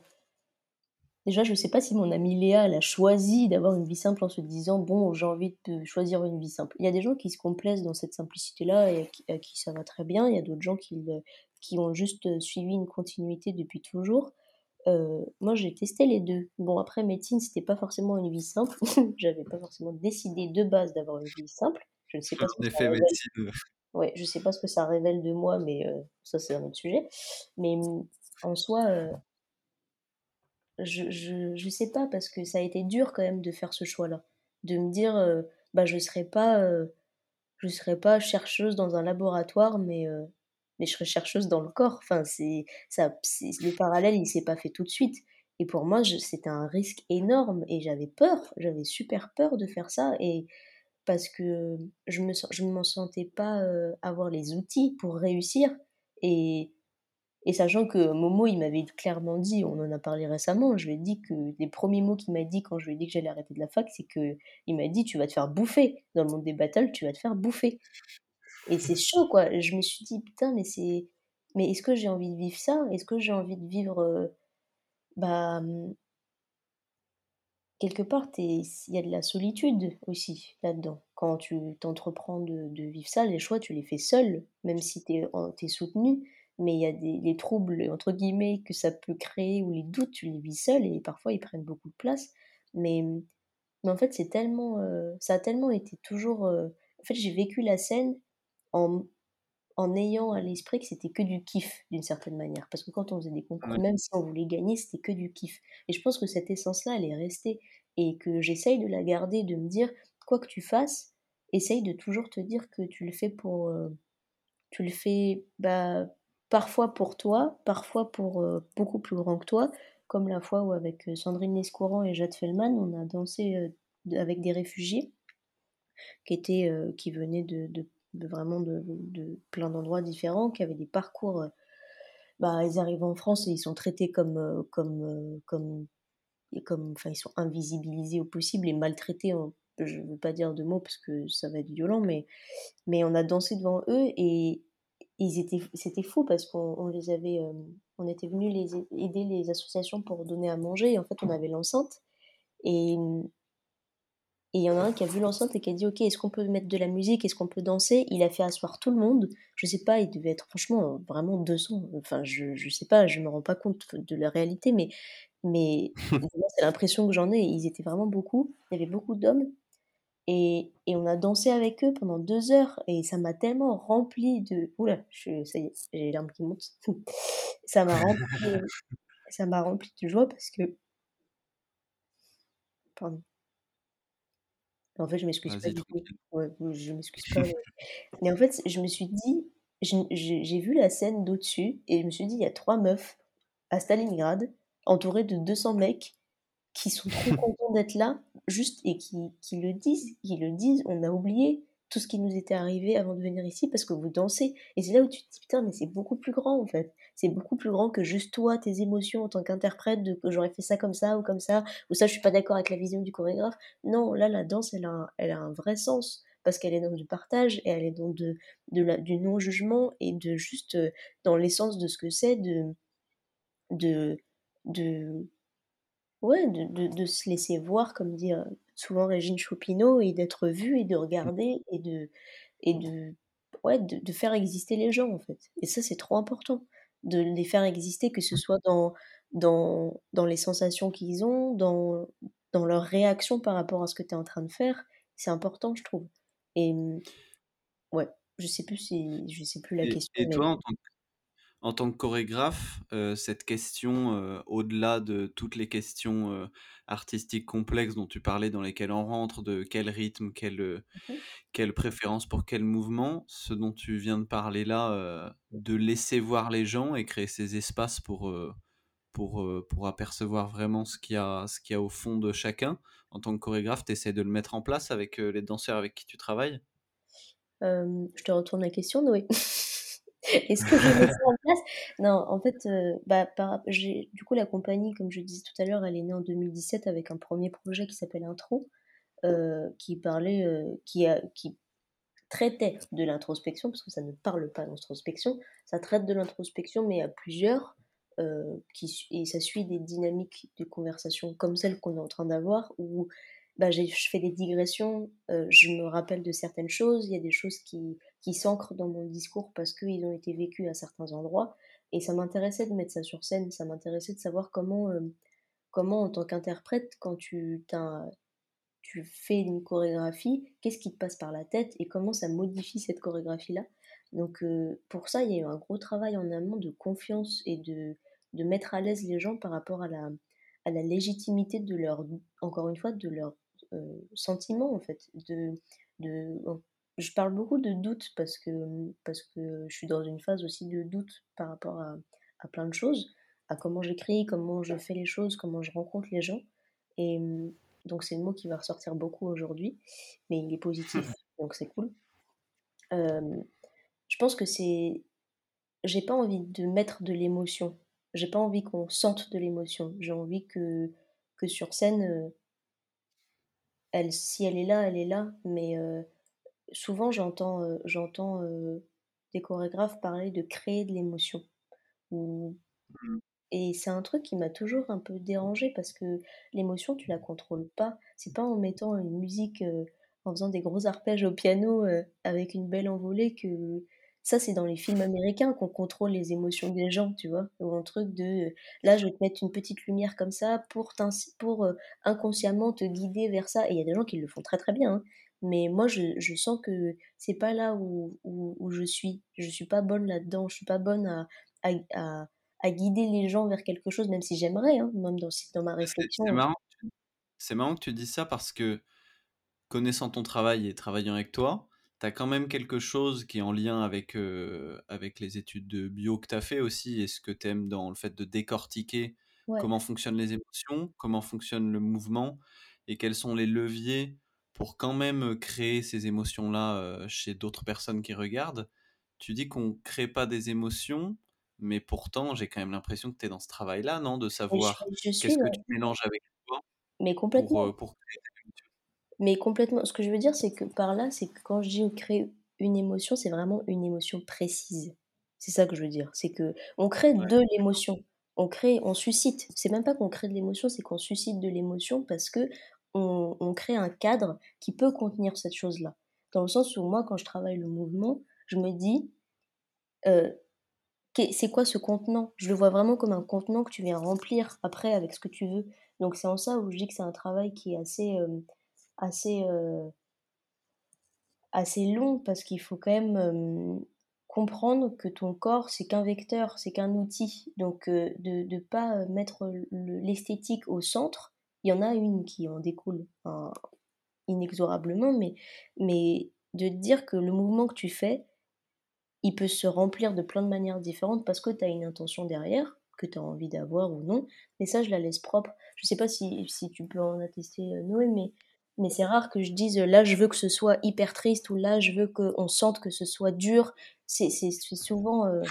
déjà je sais pas si mon amie Léa elle a choisi d'avoir une vie simple en se disant bon j'ai envie de choisir une vie simple. Il y a des gens qui se complaisent dans cette simplicité là et à qui, ça va très bien. Il y a d'autres gens qui, qui ont juste suivi une continuité depuis toujours. Euh, moi, j'ai testé les deux. Bon, après, médecine, c'était pas forcément une vie simple. J'avais pas forcément décidé de base d'avoir une vie simple. Je ne sais pas ce que ça révèle. Ouais, je sais pas ce que ça révèle de moi, mais euh, ça, c'est un autre sujet. Mais mm, en soi, euh, je, je, je, sais pas, parce que ça a été dur quand même de faire ce choix-là. De me dire, bah, je serais pas, je serais pas chercheuse dans un laboratoire, mais mais je serais chercheuse dans le corps. Enfin, c'est ça, le parallèle, il s'est pas fait tout de suite. Et pour moi, c'était un risque énorme et j'avais peur, j'avais super peur de faire ça et parce que je me je ne m'en sentais pas avoir les outils pour réussir et sachant que Momo, il m'avait clairement dit, on en a parlé récemment, je lui ai dit que les premiers mots qu'il m'a dit quand je lui ai dit que j'allais arrêter de la fac, c'est que il m'a dit tu vas te faire bouffer dans le monde des battles, tu vas te faire bouffer. Et c'est chaud, quoi. Je me suis dit, putain, mais c'est. Mais est-ce que j'ai envie de vivre ça? Est-ce que j'ai envie de vivre. Bah. Quelque part, il y a de la solitude aussi là-dedans. Quand tu t'entreprends de, vivre ça, les choix, tu les fais seul, même si tu es, soutenu. Mais il y a des les troubles, entre guillemets, que ça peut créer, ou les doutes, tu les vis seul, et parfois ils prennent beaucoup de place. Mais, mais en fait, c'est tellement. Euh, ça a tellement été toujours. Euh, en fait, j'ai vécu la scène en, en ayant à l'esprit que c'était que du kiff d'une certaine manière. Parce que quand on faisait des concours, même si on voulait gagner, c'était que du kiff. Et je pense que cette essence-là, elle est restée et que j'essaye de la garder, de me dire, quoi que tu fasses, essaye de toujours te dire que tu le fais pour... Euh, tu le fais bah, parfois pour toi, parfois pour euh, beaucoup plus grand que toi, comme la fois où avec euh, Sandrine Lescourant et Jade Fellman, on a dansé avec des réfugiés qui, étaient, qui venaient de, de de vraiment de, plein d'endroits différents, qui avaient des parcours. Euh, bah, ils arrivent en France et ils sont traités comme, euh, comme, euh, comme, comme, enfin, ils sont invisibilisés au possible et maltraités. je ne veux pas dire de mots parce que ça va être violent, mais, mais on a dansé devant eux et ils étaient, c'était fou parce qu'on les avait, on était venu les aider les associations pour donner à manger et en fait on avait l'enceinte et et il y en a un qui a vu l'enceinte et qui a dit Ok, est-ce qu'on peut mettre de la musique? Est-ce qu'on peut danser? Il a fait asseoir tout le monde. Je sais pas, il devait être franchement vraiment 200. Enfin, je, je sais pas, je me rends pas compte de la réalité, mais, mais c'est l'impression que j'en ai. Ils étaient vraiment beaucoup. Il y avait beaucoup d'hommes. Et, et, on a dansé avec eux pendant deux heures. Et ça m'a tellement rempli de. Oula, je, ça y est, j'ai les larmes qui montent. ça m'a rempli, ça m'a rempli de joie parce que. Pardon. En fait, je m'excuse pas du tout. je m'excuse pas. Mais... en fait, je me suis dit, j'ai vu la scène d'au-dessus et je me suis dit, il y a trois meufs à Stalingrad, entourées de 200 mecs qui sont trop contents d'être là, juste et qui, qui, le disent, qui le disent, on a oublié tout ce qui nous était arrivé avant de venir ici parce que vous dansez. Et c'est là où tu te dis, putain, mais c'est beaucoup plus grand en fait. C'est beaucoup plus grand que juste toi, tes émotions en tant qu'interprète, de que j'aurais fait ça comme ça ou comme ça, ou ça, je suis pas d'accord avec la vision du chorégraphe. Non, là, la danse, elle a un, vrai sens parce qu'elle est dans du partage et elle est dans du non-jugement et de juste euh, dans l'essence de ce que c'est de, de, ouais, de, de, de se laisser voir, comme dit euh, souvent Régine Choupineau, et d'être vue et de regarder et de, et de, ouais, de, de faire exister les gens en fait. Et ça, c'est trop important de les faire exister, que ce soit dans, dans, dans les sensations qu'ils ont, dans, dans leur réaction par rapport à ce que tu es en train de faire. C'est important, je trouve. Et ouais, je sais plus si je sais plus la Et, question. et mais- toi, en tant que, en tant que chorégraphe, euh, cette question, euh, au-delà de toutes les questions euh, artistiques complexes dont tu parlais, dans lesquelles on rentre, de quel rythme, quelle, Mhm. quelle préférence pour quel mouvement, ce dont tu viens de parler là, de laisser voir les gens et créer ces espaces pour, pour, pour apercevoir vraiment ce qu'il y, a, ce qu'il y a au fond de chacun. En tant que chorégraphe, tu essaies de le mettre en place avec les danseurs avec qui tu travailles? Je te retourne la question, Noé. Est-ce que je mets ça en place? Non, en fait, euh, bah, du coup, la compagnie, comme je disais tout à l'heure, elle est née en 2017 avec un premier projet qui s'appelle Intro, euh, qui parlait, euh, qui, a, qui traitait de l'introspection, parce que ça ne parle pas d'introspection, ça traite de l'introspection, mais à plusieurs, qui, et ça suit des dynamiques de conversation comme celle qu'on est en train d'avoir, où bah, je fais des digressions, euh, je me rappelle de certaines choses, il y a des choses qui, qui s'ancrent dans mon discours parce qu'ils ont été vécus à certains endroits, et ça m'intéressait de mettre ça sur scène, ça m'intéressait de savoir comment, euh, comment en tant qu'interprète, quand tu tu fais une chorégraphie, qu'est-ce qui te passe par la tête et comment ça modifie cette chorégraphie-là. Donc euh, pour ça, il y a eu un gros travail en amont de confiance et de, de mettre à l'aise les gens par rapport à la, à la légitimité de leur, encore une fois, de leurs euh, sentiments en fait. De, de, je parle beaucoup de doute parce que, parce que je suis dans une phase aussi de doute par rapport à, à plein de choses, à comment j'écris, comment je fais les choses, comment je rencontre les gens. Et donc c'est le mot qui va ressortir beaucoup aujourd'hui, mais il est positif, donc c'est cool. Euh, je pense que c'est... J'ai pas envie de mettre de l'émotion. J'ai pas envie qu'on sente de l'émotion. J'ai envie que, que sur scène, euh, elle, si elle est là, elle est là. Mais euh, souvent, j'entends euh, j'entends euh, des chorégraphes parler de créer de l'émotion. Ou et c'est un truc qui m'a toujours un peu dérangé parce que l'émotion, tu la contrôles pas. C'est pas en mettant une musique, euh, en faisant des gros arpèges au piano euh, avec une belle envolée que. Ça, c'est dans les films américains qu'on contrôle les émotions des gens, tu vois. Ou un truc de. Là, je vais te mettre une petite lumière comme ça pour, pour euh, inconsciemment te guider vers ça. Et il y a des gens qui le font très très bien. Hein. Mais moi, je, je sens que c'est pas là où, où, où, je suis. Je suis pas bonne là-dedans. Je suis pas bonne à, à, à à guider les gens vers quelque chose, même si j'aimerais, hein, même dans, dans ma réflexion. C'est marrant, marrant, que tu dis ça parce que connaissant ton travail et travaillant avec toi, tu as quand même quelque chose qui est en lien avec, euh, avec les études de bio que tu as fait aussi et ce que tu aimes dans le fait de décortiquer ouais. comment fonctionnent les émotions, comment fonctionne le mouvement et quels sont les leviers pour quand même créer ces émotions-là euh, chez d'autres personnes qui regardent. Tu dis qu'on ne crée pas des émotions, mais pourtant, j'ai quand même l'impression que tu es dans ce travail-là, non De savoir qu'est-ce que tu mélanges avec toi mais complètement. pour, euh, pour créer Mais complètement. Ce que je veux dire, c'est que par là, c'est que quand je dis créer une émotion, c'est vraiment une émotion précise. C'est ça que je veux dire. C'est que on crée Ouais. de l'émotion. On crée, on suscite. C'est même pas qu'on crée de l'émotion, c'est qu'on suscite de l'émotion parce que on, on crée un cadre qui peut contenir cette chose-là. Dans le sens où moi, quand je travaille le mouvement, je me dis, euh, c'est quoi ce contenant? Je le vois vraiment comme un contenant que tu viens remplir après avec ce que tu veux. Donc c'est en ça où je dis que c'est un travail qui est assez, euh, assez, euh, assez long parce qu'il faut quand même comprendre que ton corps c'est qu'un vecteur, c'est qu'un outil. Donc euh, de ne pas mettre le- l'esthétique au centre, il y en a une qui en découle inexorablement, mais, mais de dire que le mouvement que tu fais, il peut se remplir de plein de manières différentes parce que tu as une intention derrière, que tu as envie d'avoir ou non. Mais ça, je la laisse propre. Je sais pas si, si tu peux en attester, euh, Noé, mais, mais c'est rare que je dise euh, là, je veux que ce soit hyper triste ou là, je veux qu'on sente que ce soit dur. C'est souvent. euh,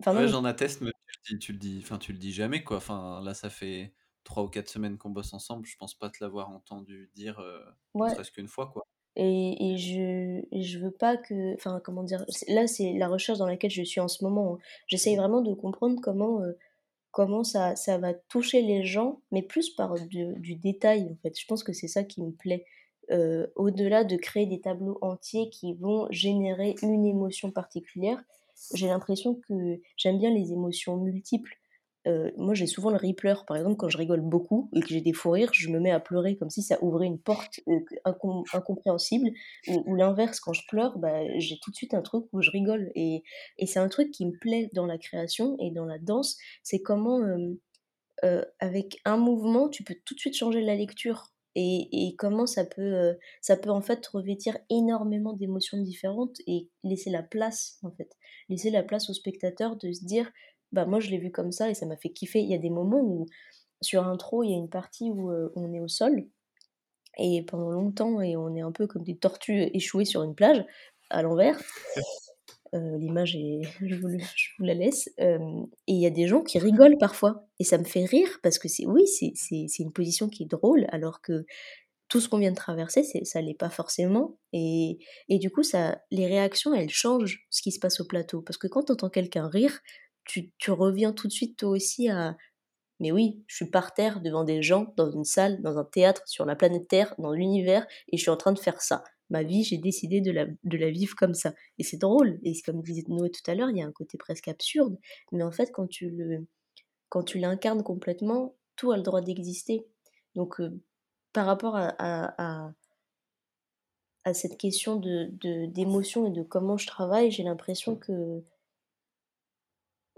Enfin, Ouais, j'en atteste, mais tu le dis, tu le dis, enfin, tu le dis jamais, quoi. Enfin, là, ça fait trois ou quatre semaines qu'on bosse ensemble. Je pense pas te l'avoir entendu dire, euh, ne Ouais. serait-ce qu'une fois, quoi. Et, et je, et je veux pas que. Enfin, comment dire. Là, c'est la recherche dans laquelle je suis en ce moment. hein. J'essaye vraiment de comprendre comment, euh, comment ça, ça va toucher les gens, mais plus par du, détail, en fait. Je pense que c'est ça qui me plaît. Euh, au-delà de créer des tableaux entiers qui vont générer une émotion particulière, j'ai l'impression que j'aime bien les émotions multiples. Euh, moi, j'ai souvent le ripleur. Par exemple, quand je rigole beaucoup et que j'ai des fous rires, je me mets à pleurer comme si ça ouvrait une porte euh, incom- incompréhensible. Ou, l'inverse, quand je pleure, bah, j'ai tout de suite un truc où je rigole. Et, et c'est un truc qui me plaît dans la création et dans la danse. C'est comment, euh, avec un mouvement, tu peux tout de suite changer la lecture. Et, et comment ça peut, ça peut en fait revêtir énormément d'émotions différentes et laisser la place, en fait. Laisser la place au spectateur de se dire, bah moi je l'ai vu comme ça et ça m'a fait kiffer. Il y a des moments où, sur intro, il y a une partie où euh, on est au sol et pendant longtemps et on est un peu comme des tortues échouées sur une plage à l'envers. Euh, L'image est, je vous, le- je vous la laisse. Euh, et il y a des gens qui rigolent parfois et ça me fait rire parce que c'est oui, c'est une position qui est drôle alors que tout ce qu'on vient de traverser, ça l'est pas forcément. Et, et du coup, ça, les réactions, elles changent ce qui se passe au plateau. Parce que quand tu entends quelqu'un rire, tu, tu reviens tout de suite toi aussi à mais oui, je suis par terre devant des gens, dans une salle, dans un théâtre, sur la planète Terre, dans l'univers, et je suis en train de faire ça. Ma vie, j'ai décidé de la, de la vivre comme ça. Et c'est drôle. Et comme disait Noé tout à l'heure, il y a un côté presque absurde. Mais en fait, quand tu le, quand tu l'incarnes complètement, tout a le droit d'exister. Donc, euh, par rapport à, à, à, à cette question de, de, d'émotion et de comment je travaille, j'ai l'impression que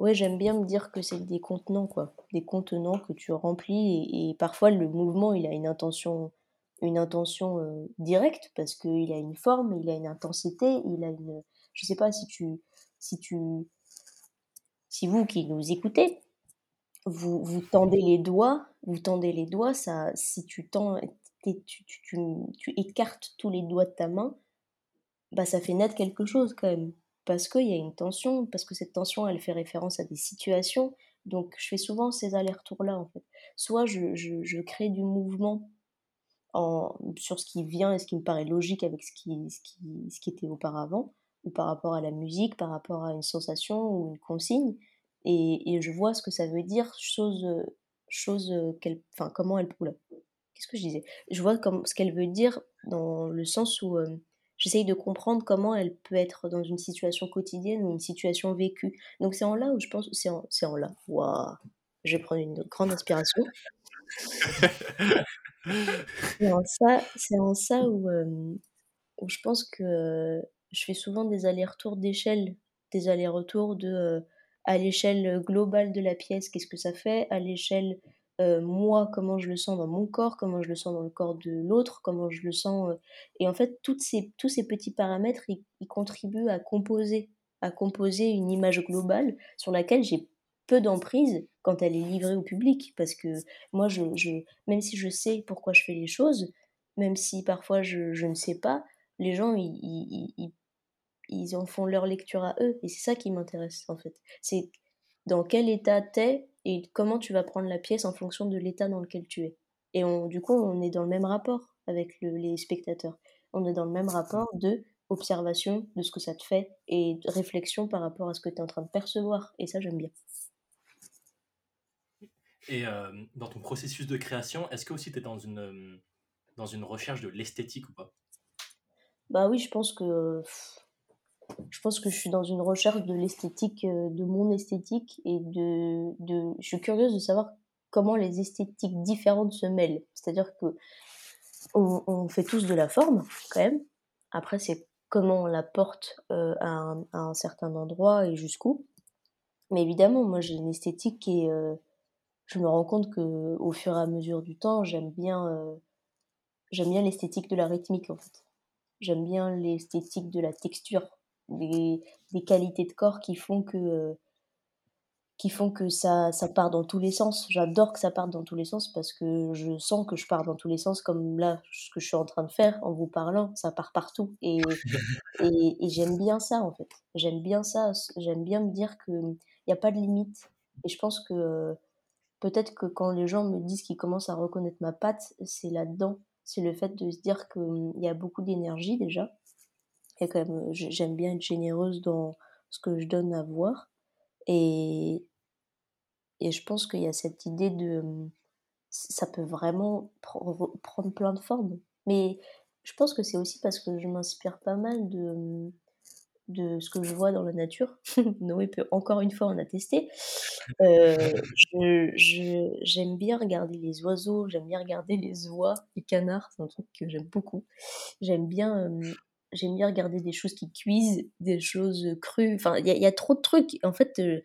Ouais, j'aime bien me dire que c'est des contenants, quoi. Des contenants que tu remplis et, parfois le mouvement, il a une intention, une intention euh, directe parce qu'il a une forme, il a une intensité, il a une... Je sais pas si tu, si tu, si vous qui nous écoutez, vous, vous tendez les doigts, vous tendez les doigts, ça, si tu tends, tu, tu, tu écartes tous les doigts de ta main, bah ça fait naître quelque chose quand même. Parce qu'il y a une tension, parce que cette tension, elle fait référence à des situations. Donc, je fais souvent ces allers-retours-là, en fait. Soit je, crée du mouvement en, sur ce qui vient et ce qui me paraît logique avec ce qui, ce qui, était auparavant, ou par rapport à la musique, par rapport à une sensation ou une consigne, et, je vois ce que ça veut dire, chose, chose qu'elle, enfin, comment elle, qu'est-ce que je disais? Je vois comme, ce qu'elle veut dire dans le sens où euh, j'essaye de comprendre comment elle peut être dans une situation quotidienne ou une situation vécue. Donc c'est en là où je pense, c'est en, en là, waouh, je vais prendre une grande inspiration. C'est en ça, c'est en ça où, euh, où je pense que je fais souvent des allers-retours d'échelle, des allers-retours de euh, à l'échelle globale de la pièce, qu'est-ce que ça fait, à l'échelle euh, moi, comment je le sens dans mon corps, comment je le sens dans le corps de l'autre, comment je le sens. euh, Et en fait, toutes ces, tous ces petits paramètres, ils, contribuent à composer, à composer une image globale sur laquelle j'ai peu d'emprise quand elle est livrée au public. Parce que moi, je, même si je sais pourquoi je fais les choses, même si parfois je, je ne sais pas, les gens, ils, ils, ils, ils en font leur lecture à eux. Et c'est ça qui m'intéresse, en fait. C'est dans quel état t'es et comment tu vas prendre la pièce en fonction de l'état dans lequel tu es. Et on, du coup, on est dans le même rapport avec le, les spectateurs. On est dans le même rapport de observation de ce que ça te fait et de réflexion par rapport à ce que tu es en train de percevoir. Et ça, j'aime bien. Et euh, dans ton processus de création, est-ce que aussi tu es dans une, euh, dans une recherche de l'esthétique ou pas? Bah oui, je pense que je pense que je suis dans une recherche de l'esthétique, euh, de mon esthétique et de, de je suis curieuse de savoir comment les esthétiques différentes se mêlent. C'est-à-dire que on, fait tous de la forme quand même. Après, c'est comment on la porte euh, à, un, certain endroit et jusqu'où. Mais évidemment, moi j'ai une esthétique est. Euh, je me rends compte que au fur et à mesure du temps, j'aime bien, euh, j'aime bien l'esthétique de la rythmique en fait. J'aime bien l'esthétique de la texture, des, des, qualités de corps qui font que qui font que ça, ça part dans tous les sens. J'adore que ça parte dans tous les sens parce que je sens que je pars dans tous les sens, comme là, ce que je suis en train de faire en vous parlant, ça part partout. Et, et, et j'aime bien ça, en fait. J'aime bien ça. J'aime bien me dire qu'il n'y a pas de limite. Et je pense que peut-être que quand les gens me disent qu'ils commencent à reconnaître ma patte, c'est là-dedans. c'est le fait de se dire qu'il y a beaucoup d'énergie déjà. Et quand même, j'aime bien être généreuse dans ce que je donne à voir. Et, et je pense qu'il y a cette idée de. Ça peut vraiment prendre plein de formes. Mais je pense que c'est aussi parce que je m'inspire pas mal de, de ce que je vois dans la nature. Noé peut encore une fois en attester. Euh, j'aime bien regarder les oiseaux, j'aime bien regarder les oies, les canards, c'est un truc que j'aime beaucoup. J'aime bien, j'aime bien regarder des choses qui cuisent, des choses crues. Enfin, il y, a trop de trucs. En fait, euh,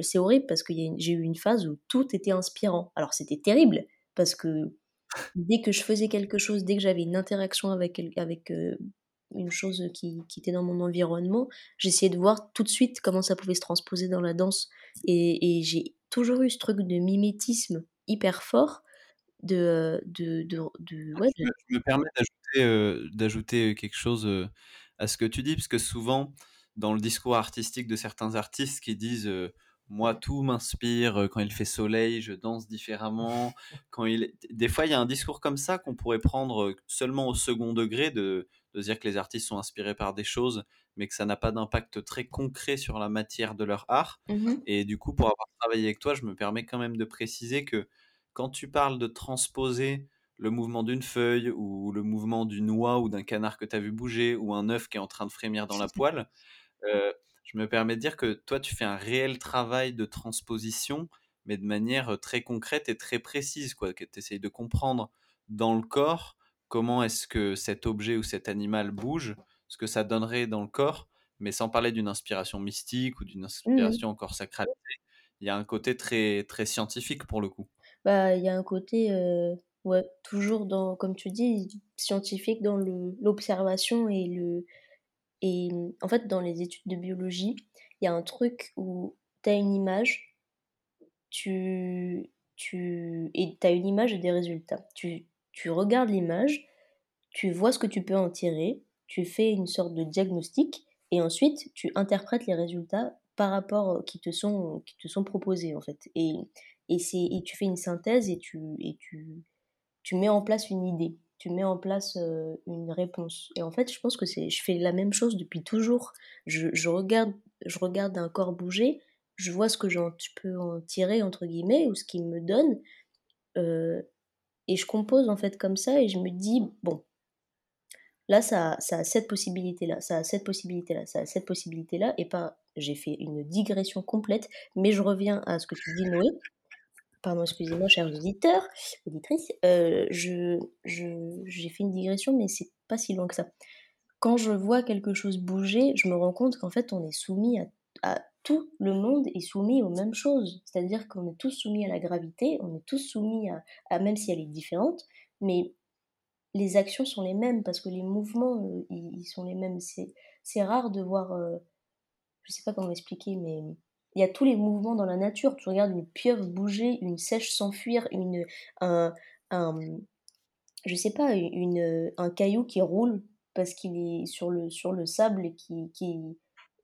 c'est horrible parce que j'ai eu une phase où tout était inspirant. Alors c'était terrible parce que dès que je faisais quelque chose, dès que j'avais une interaction avec, avec une chose qui, qui, était dans mon environnement, j'essayais de voir tout de suite comment ça pouvait se transposer dans la danse. Et, et j'ai toujours eu ce truc de mimétisme hyper fort. De, de, de, de ouais, je, me, permets d'ajouter, d'ajouter quelque chose à ce que tu dis, parce que souvent, dans le discours artistique de certains artistes qui disent moi, tout m'inspire. Quand il fait soleil, je danse différemment. Quand il... Des fois, il y a un discours comme ça qu'on pourrait prendre seulement au second degré, de, de dire que les artistes sont inspirés par des choses, mais que ça n'a pas d'impact très concret sur la matière de leur art. Mmh Et du coup, pour avoir travaillé avec toi, je me permets quand même de préciser que quand tu parles de transposer le mouvement d'une feuille ou le mouvement d'une oie ou d'un canard que tu as vu bouger ou un œuf qui est en train de frémir dans la poêle, euh, je me permets de dire que toi, tu fais un réel travail de transposition, mais de manière très concrète et très précise, quoi, que tu essayes de comprendre dans le corps comment est-ce que cet objet ou cet animal bouge, ce que ça donnerait dans le corps, mais sans parler d'une inspiration mystique ou d'une mmh inspiration encore sacralisée. Il y a un côté très, très scientifique pour le coup. Bah, il y a un côté, ouais, toujours dans, comme tu dis, scientifique dans l'observation et le, et en fait, dans les études de biologie, il y a un truc où tu as une image, tu, tu, et tu as une image et des résultats. Tu, tu regardes l'image, tu vois ce que tu peux en tirer, tu fais une sorte de diagnostic, et ensuite tu interprètes les résultats par rapport qui te sont, qui te sont proposés en fait. Et, et, et tu fais une synthèse et tu, et tu, tu mets en place une idée tu mets en place une réponse. Et en fait, je pense que c'est, je fais la même chose depuis toujours. Je, regarde, je regarde un corps bouger, je vois ce que je peux en tirer, entre guillemets, ou ce qu'il me donne, et je compose en fait comme ça, et je me dis, bon, là, ça, ça a cette possibilité-là, ça a cette possibilité-là, ça a cette possibilité-là, et pas, j'ai fait une digression complète, mais je reviens à ce que tu dis, Noé, pardon, excusez-moi, chers auditeurs, auditrices, euh, je, j'ai fait une digression, mais c'est pas si loin que ça. Quand je vois quelque chose bouger, je me rends compte qu'en fait, on est soumis à, tout le monde est soumis aux mêmes choses. C'est-à-dire qu'on est tous soumis à la gravité, on est tous soumis à, même si elle est différente, mais les actions sont les mêmes parce que les mouvements, euh, ils, sont les mêmes. C'est, c'est rare de voir, euh, je sais pas comment expliquer, mais il y a tous les mouvements dans la nature. Tu regardes une pieuvre bouger, une sèche s'enfuir, une, un, un, je sais pas, une, un caillou qui roule parce qu'il est sur le, sur le sable et qui, qui,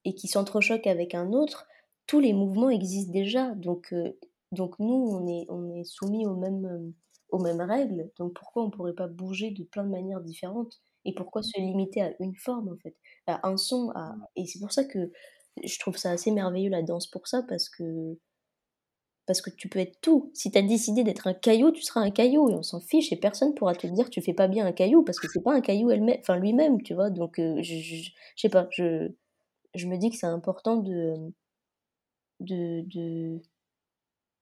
et qui s'entrechoque avec un autre. Tous les mouvements existent déjà. Donc, euh, donc nous, on est, on est soumis aux mêmes, aux mêmes règles. Donc pourquoi on pourrait pas bouger de plein de manières différentes? Et pourquoi se limiter à une forme, en fait? À un son. Et c'est pour ça que je trouve ça assez merveilleux la danse pour ça parce que parce que tu peux être tout. Si tu as décidé d'être un caillou, tu seras un caillou et on s'en fiche et personne pourra te dire tu fais pas bien un caillou parce que c'est pas un caillou elle enfin lui-même, tu vois. Donc euh, je, je, sais pas, je, je me dis que c'est important de, de de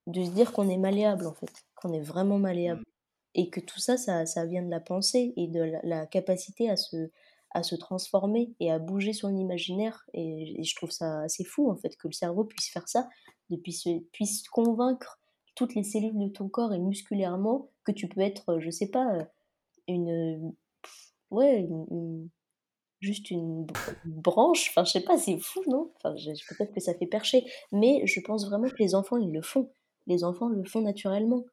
de se dire qu'on est malléable en fait, qu'on est vraiment malléable mmh. et que tout ça, ça, ça vient de la pensée et de la capacité à se à se transformer et à bouger son imaginaire. Et, je trouve ça assez fou, en fait, que le cerveau puisse faire ça, de puisse, puisse convaincre toutes les cellules de ton corps et musculairement que tu peux être, je sais pas, une. Ouais, juste une, branche. Enfin, je sais pas, c'est fou, non? Enfin, peut-être que ça fait percher. Mais je pense vraiment que les enfants, ils le font. Les enfants le font naturellement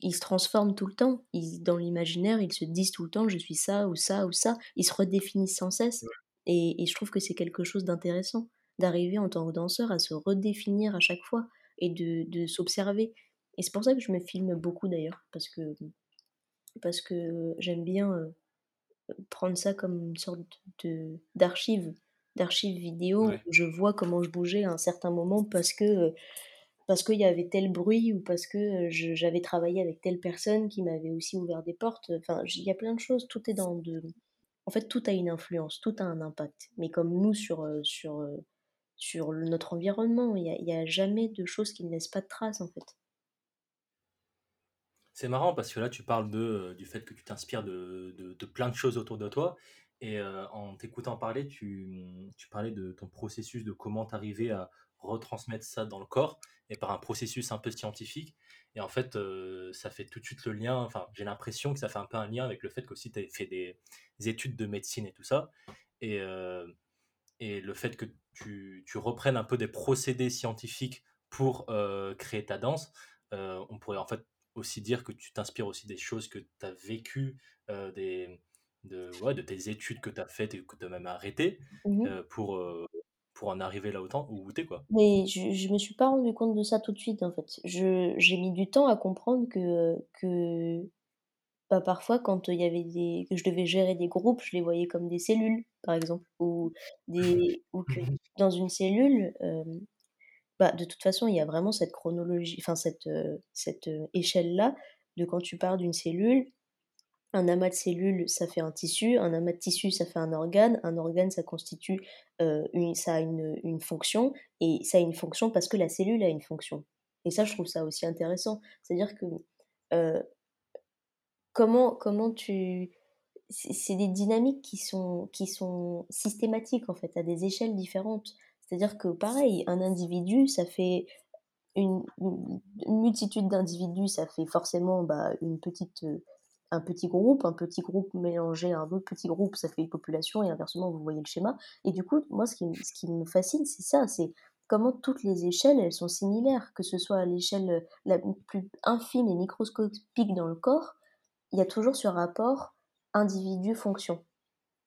ils se transforment tout le temps. Ils, dans l'imaginaire, ils se disent tout le temps je suis ça ou ça ou ça. Ils se redéfinissent sans cesse. Et, je trouve que c'est quelque chose d'intéressant d'arriver en tant que danseur à se redéfinir à chaque fois et de, de s'observer. Et c'est pour ça que je me filme beaucoup d'ailleurs, parce que parce que j'aime bien, heu, prendre ça comme une sorte de d'archive d'archive vidéo Ouais. où je vois comment je bougeais à un certain moment parce que, heu, parce qu'il y avait tel bruit ou parce que, je j'avais travaillé avec telle personne qui m'avait aussi ouvert des portes, enfin, il y a plein de choses, tout est dans de en fait, tout a une influence, tout a un impact. Mais comme nous sur, sur le notre environnement, il y a jamais de choses qui ne laissent pas de traces, en fait. C'est marrant parce que là, tu parles du fait que tu t'inspires de plein de choses autour de toi et en t'écoutant parler, tu, tu parlais de ton processus, de comment tu arrivais à retransmettre ça dans le corps et par un processus un peu scientifique. Et en fait, heu, ça fait tout de suite le lien, enfin, j'ai l'impression que ça fait un peu un lien avec le fait qu'aussi tu avais fait des études de médecine et tout ça. Et heu et le fait que tu tu reprennes un peu des procédés scientifiques pour, heu, créer ta danse, on pourrait en fait aussi dire que tu t'inspires aussi des choses que tu as vécues, des de ouais, de tes études que tu as faites et que tu as même arrêtées, Mmh pour, pour en arriver là autant où tu es, quoi. Mais je je me suis pas rendu compte de ça tout de suite, en fait. J'ai mis du temps à comprendre que, que, bah, parfois quand, il y avait des que je devais gérer des groupes, je les voyais comme des cellules, par exemple, ou des ou que dans une cellule, hem, bah, de toute façon, il y a vraiment cette chronologie, enfin cette, heu, cette, heu, échelle-là de quand tu pars d'une cellule, un amas de cellules, ça fait un tissu, un amas de tissu, ça fait un organe, un organe, ça constitue, une ça a une, une fonction et ça a une fonction parce que la cellule a une fonction et ça, je trouve ça aussi intéressant. C'est-à-dire que, heu, comment comment tu c'est des dynamiques qui sont qui sont systématiques, en fait, à des échelles différentes. C'est-à-dire que pareil, un individu, ça fait une une multitude d'individus, ça fait forcément, bah, une petite, heu, un petit groupe. Un petit groupe mélangé à un autre petit groupe, ça fait une population et inversement, vous voyez le schéma et du coup, moi, ce qui ce qui me fascine, c'est ça, c'est comment toutes les échelles, elles sont similaires, que ce soit à l'échelle, la plus infime et microscopique dans le corps, il y a toujours ce rapport individu-fonction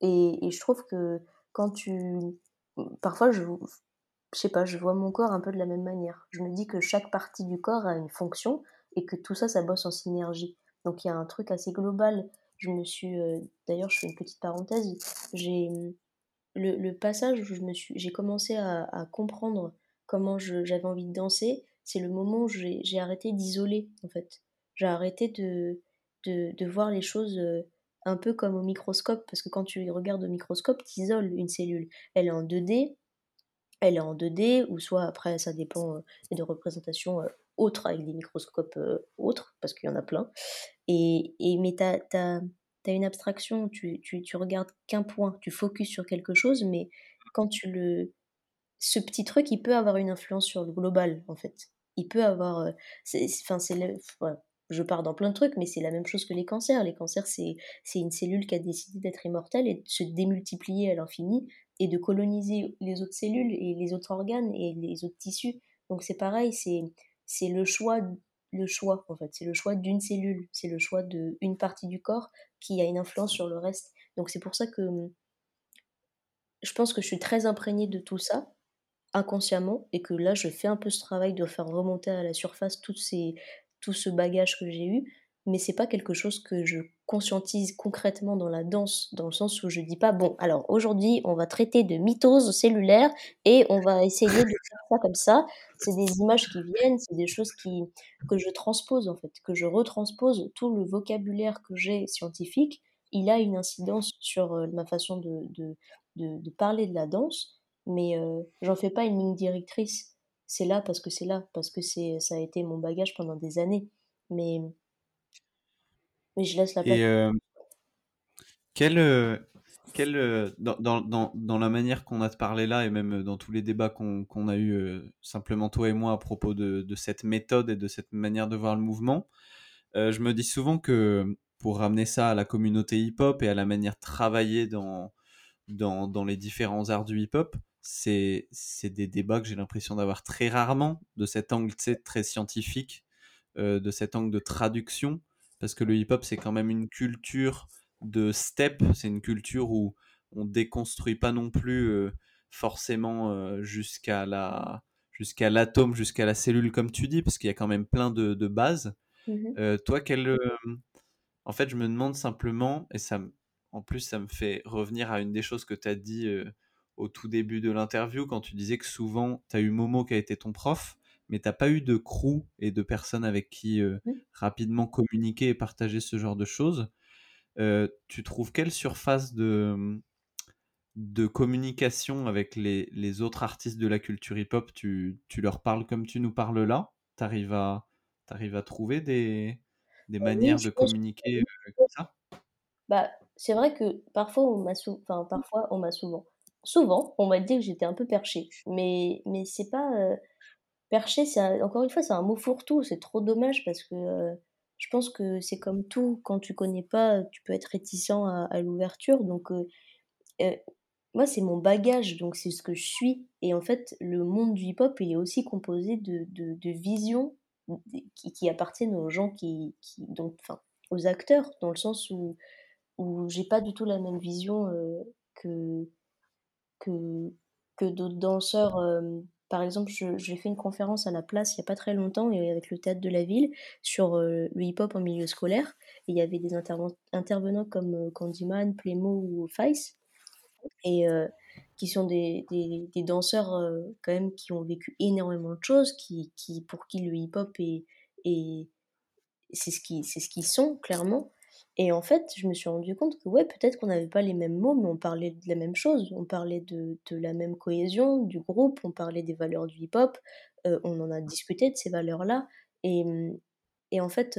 et et je trouve que quand tu parfois je je sais pas, je vois mon corps un peu de la même manière. Je me dis que chaque partie du corps a une fonction et que tout ça, ça bosse en synergie. Donc il y a un truc assez global. Je me suis, heu d'ailleurs, je fais une petite parenthèse, j'ai, le passage où je me suis j'ai commencé à comprendre comment j'avais envie de danser, c'est le moment où j'ai arrêté d'isoler, en fait. J'ai arrêté de de voir les choses, heu, un peu comme au microscope parce que quand tu regardes au microscope, tu isoles une cellule. Elle est en 2D elle est en 2D ou soit après ça dépend, a des représentations, autres avec des microscopes, heu, autres, parce qu'il y en a plein et et mais tu as as une abstraction, tu tu tu regardes qu'un point, tu focuses sur quelque chose, mais quand tu le ce petit truc, il peut avoir une influence sur le global, en fait. Il peut avoir, c enfin, c'est je pars dans plein de trucs, mais c'est la même chose que les cancers. Les cancers, c'est une cellule qui a décidé d'être immortelle et de se démultiplier à l'infini et de coloniser les autres cellules et les autres organes et les autres tissus. Donc c'est pareil, c'est c'est le choix le choix, en fait. C'est le choix d'une cellule, c'est le choix d'une partie du corps qui a une influence sur le reste. Donc c'est pour ça que, mmh je pense que je suis très imprégnée de tout ça Inconsciemment et que là, je fais un peu ce travail de faire remonter à la surface tout ce bagage que j'ai eu, mais c'est pas quelque chose que je conscientise concrètement dans la danse, dans le sens où je dis pas: «Bon, alors aujourd'hui, on va traiter de mitose cellulaire et on va essayer de faire ça comme ça». C'est des images qui viennent, c'est des choses qui que je transpose, en fait, que je retranspose. Tout le vocabulaire que j'ai scientifique, il a une incidence sur, heu, ma façon de de de parler de la danse mais heu, j'en fais pas une ligne directrice. C'est là parce que c'est là, parce que c'est ça a été mon bagage pendant des années. Mais mais je laisse la place. Et euh, quel, euh, quel, euh, dans, dans, dans, la manière qu'on a de parler là, et même dans tous les débats qu'on qu'on a eu euh, simplement toi et moi à propos de, de cette méthode et de cette manière de voir le mouvement, euh, je me dis souvent que pour ramener ça à la communauté hip-hop et à la manière de travailler dans, dans, dans les différents arts du hip-hop, c'est des débats que j'ai l'impression d'avoir très rarement, de cet angle très scientifique, euh, de cet angle de traduction, parce que le hip-hop, c'est quand même une culture de step, c'est une culture où on déconstruit pas non plus euh, forcément euh, jusqu'à la jusqu'à l'atome, jusqu'à la cellule, comme tu dis, parce qu'il y a quand même plein de, de bases. mmh Euh, toi, quel, En fait, je me demande simplement, et ça, en plus, ça me fait revenir à une des choses que tu as dit au tout début de l'interview, quand tu disais que souvent, tu as eu Momo qui a été ton prof, mais tu n'as pas eu de crew et de personnes avec qui mmh. rapidement communiquer et partager ce genre de choses. tu trouves quelle surface de, mmh, de communication avec les, les, autres artistes de la culture hip-hop tu, tu, leur parles comme tu nous parles là? Tu arrives à, arrives à trouver des, des bah manières de communiquer comme ça? Bah, C'est vrai que parfois on m'a enfin, parfois on m'a souvent souvent on m'a dit que j'étais un peu perché mais mais c'est pas perché encore une fois c'est un mot fourre-tout c'est trop dommage parce que je pense que c'est comme tout quand tu connais pas tu peux être réticent à, l'ouverture donc moi, c'est mon bagage, donc c'est ce que je suis. Et en fait, le monde du hip-hop, il est aussi composé de, visions qui, appartiennent aux gens qui, qui donc, aux acteurs, dans le sens où, où j'ai pas du tout la même vision euh, que, d'autres danseurs. Euh, par exemple, j'ai fait une conférence à la place il n'y a pas très longtemps et avec le théâtre de la ville sur euh, le hip-hop en milieu scolaire. Et il y avait des intervenants comme Candyman, Playmo ou Fice et qui sont des, danseurs quand même qui ont vécu énormément de choses, qui, pour qui le hip-hop est, est c'est ce qui c'est ce qu'ils sont clairement. Et en fait, je me suis rendu compte que ouais, peut-être qu'on n'avait pas les mêmes mots, mais on parlait de la même chose, on parlait de, de la même cohésion du groupe, on parlait des valeurs du hip-hop, on en a discuté de ces valeurs-là, et, et en fait,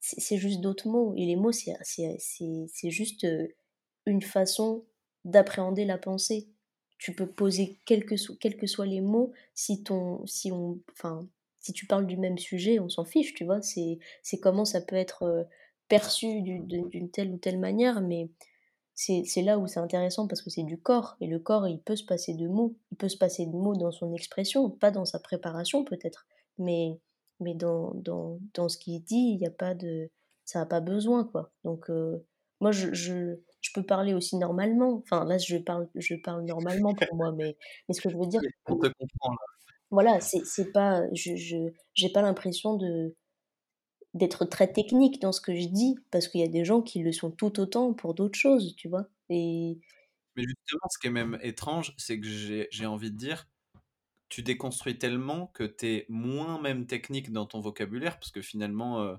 c'est juste d'autres mots. Et les mots, c'est juste une façon d'appréhender la pensée. Tu peux poser quels que, soient les mots, si, ton, si, on, enfin, si tu parles du même sujet, on s'en fiche, tu vois. C'est comment ça peut être euh, perçu d'une telle ou telle manière, mais c'est là où c'est intéressant parce que c'est du corps, et le corps, il peut se passer de mots. Il peut se passer de mots dans son expression, pas dans sa préparation peut-être, mais, mais dans, dans, dans ce qu'il dit, il n'y a pas de... ça n'a pas besoin, quoi. Donc, euh, moi, je, je, je peux parler aussi normalement. Enfin, là, je parle, je parle normalement pour moi, mais, mais ce que je veux dire. On te comprend, là. Voilà, c'est pas. Je j'ai pas l'impression de d'être très technique dans ce que je dis, parce qu'il y a des gens qui le sont tout autant pour d'autres choses, tu vois. Et... Mais justement, ce qui est même étrange, c'est que j'ai envie de dire, tu déconstruis tellement que tu es moins même technique dans ton vocabulaire, parce que finalement, euh,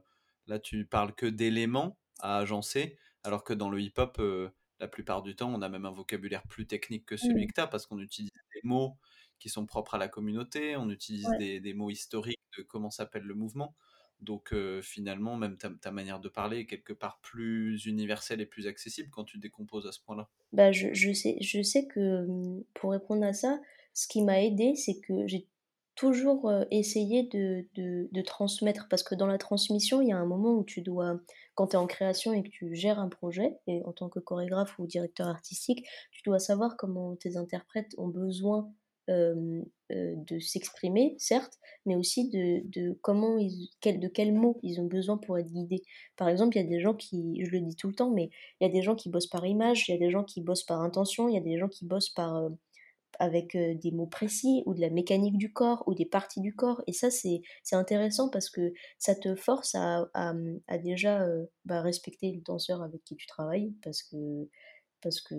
là, tu parles que d'éléments à agencer, alors que dans le hip-hop, euh, la plupart du temps, on a même un vocabulaire plus technique que celui mmh. que tu as, parce qu'on utilise des mots qui sont propres à la communauté, on utilise des, mots historiques de comment s'appelle le mouvement. Donc finalement, même ta, manière de parler est quelque part plus universelle et plus accessible quand tu décomposes à ce point-là. Bah, je, sais, je sais que mmh, pour répondre à ça, ce qui m'a aidé, c'est que j'ai toujours essayé de, de, de, transmettre, parce que dans la transmission, il y a un moment où tu dois quand tu es en création et que tu gères un projet, et en tant que chorégraphe ou directeur artistique, tu dois savoir comment tes interprètes ont besoin de s'exprimer, certes, mais aussi de, de comment ils, de quels mots ils ont besoin pour être guidés. Par exemple, il y a des gens qui, je le dis tout le temps, mais il y a des gens qui bossent par image, il y a des gens qui bossent par intention, il y a des gens qui bossent par avec des mots précis ou de la mécanique du corps ou des parties du corps. Et ça, c'est intéressant parce que ça te force à, à, à déjà bah, respecter le danseur avec qui tu travailles parce que parce que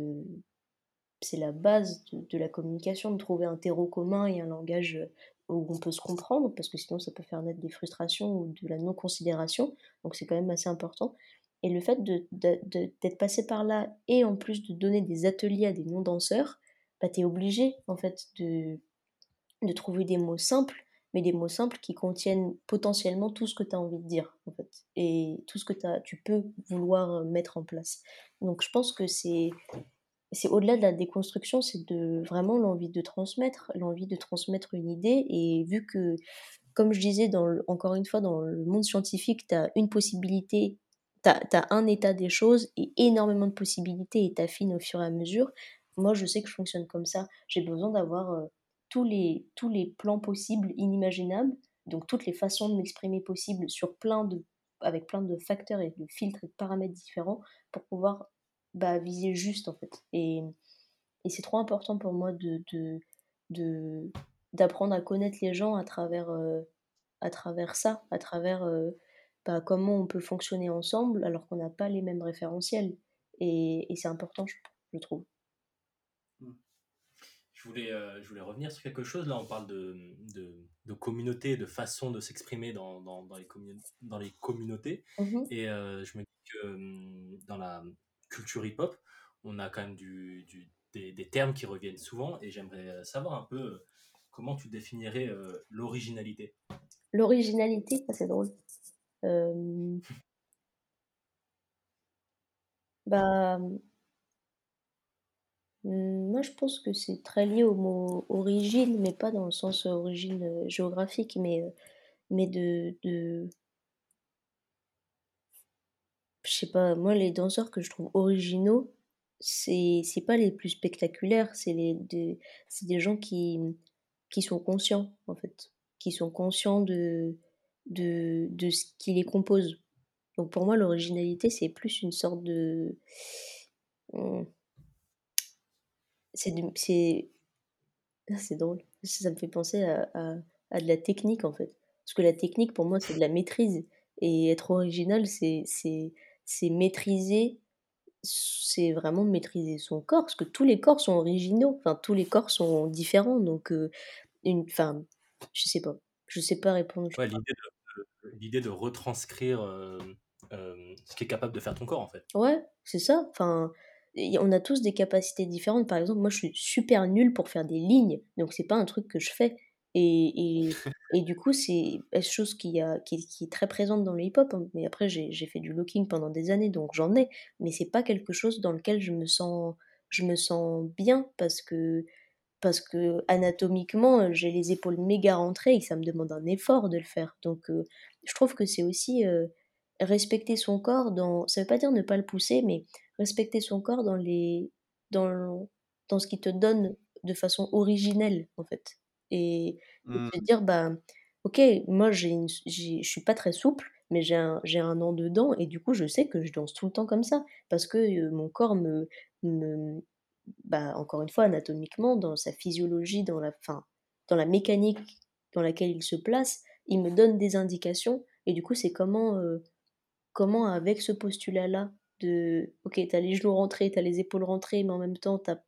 c'est la base de, la communication, de trouver un terreau commun et un langage où on peut se comprendre, parce que sinon ça peut faire naître des frustrations ou de la non-considération, donc c'est quand même assez important. Et le fait d'être de, passé par là et en plus de donner des ateliers à des non-danseurs, bah, tu es obligé en fait de, de trouver des mots simples, mais des mots simples qui contiennent potentiellement tout ce que tu as envie de dire en fait, et tout ce que tu peux vouloir euh, mettre en place. Donc je pense que c'est c'est au-delà de la déconstruction, c'est de vraiment l'envie de transmettre, l'envie de transmettre une idée. Et vu que, comme je disais, encore une fois, dans le monde scientifique, tu as une possibilité, tu as, as, un état des choses et énormément de possibilités et t'affines au fur et à mesure. Moi, je sais que je fonctionne comme ça. J'ai besoin d'avoir euh, tous, les, tous les plans possibles, inimaginables, donc toutes les façons de m'exprimer possibles sur plein de, avec plein de facteurs et de filtres et de paramètres différents pour pouvoir bah, viser juste en fait. Et, et c'est trop important pour moi de, de, de d'apprendre à connaître les gens à travers, euh, à travers ça, à travers euh, bah, comment on peut fonctionner ensemble alors qu'on n'a pas les mêmes référentiels. Et, et c'est important, je, je trouve. Je voulais, euh, je voulais revenir sur quelque chose. Là, on parle de, de, de communauté, de façon de s'exprimer dans, dans, dans, les dans les communautés. Mhm. Et euh, je me dis que hum, dans la culture hip-hop, on a quand même des, termes qui reviennent souvent. Et j'aimerais savoir un peu euh, comment tu définirais euh, l'originalité. L'originalité, c'est drôle. Euh... bah, Mmh, moi, je pense que c'est très lié au mot origine, mais pas dans le sens origine euh, géographique, mais, euh, mais de... Je sais pas, moi, les danseurs que je trouve originaux, c'est c'est pas les plus spectaculaires, c'est des, des gens qui, qui sont conscients, en fait, qui sont conscients de, de, de ce qui les compose. Donc pour moi, l'originalité, c'est plus une sorte de... Ah, c'est drôle. Ça me fait penser à, à, à, de la technique en fait. Parce que la technique pour moi c'est de la maîtrise. Et être original c'est maîtriser, c'est vraiment maîtriser son corps. Parce que tous les corps sont originaux, enfin tous les corps sont différents. Donc, euh, une, enfin, je sais pas. Je sais pas répondre. Ouais, L'idée de, de, retranscrire euh, euh, ce qui est capable de faire ton corps en fait. Ouais, c'est ça. Enfin, on a tous des capacités différentes. Par exemple, moi, je suis super nulle pour faire des lignes, donc c'est pas un truc que je fais. Et, et, et du coup, c'est une chose qui, a, qui, qui, est très présente dans le hip-hop. Hein. Mais après, j'ai fait du locking pendant des années, donc j'en ai. Mais c'est pas quelque chose dans lequel je me sens, je me sens bien parce que, parce que anatomiquement, j'ai les épaules méga rentrées et ça me demande un effort de le faire. Donc, euh, je trouve que c'est aussi euh, respecter son corps dans. Ça veut pas dire ne pas le pousser, mais respecter son corps dans, les, dans, dans ce qui te donne de façon originelle, en fait. Et, mmh. te dire, bah, ok, moi, je suis pas très souple, mais j'ai un, un an dedans, et du coup, je sais que je danse tout le temps comme ça, parce que euh, mon corps me, me bah, encore une fois, anatomiquement, dans sa physiologie, dans la, fin, dans la mécanique dans laquelle il se place, il me donne des indications, et du coup, c'est comment, euh, comment, avec ce postulat-là, de ok t'as les genoux rentrés t'as les épaules rentrées mais en même temps t'as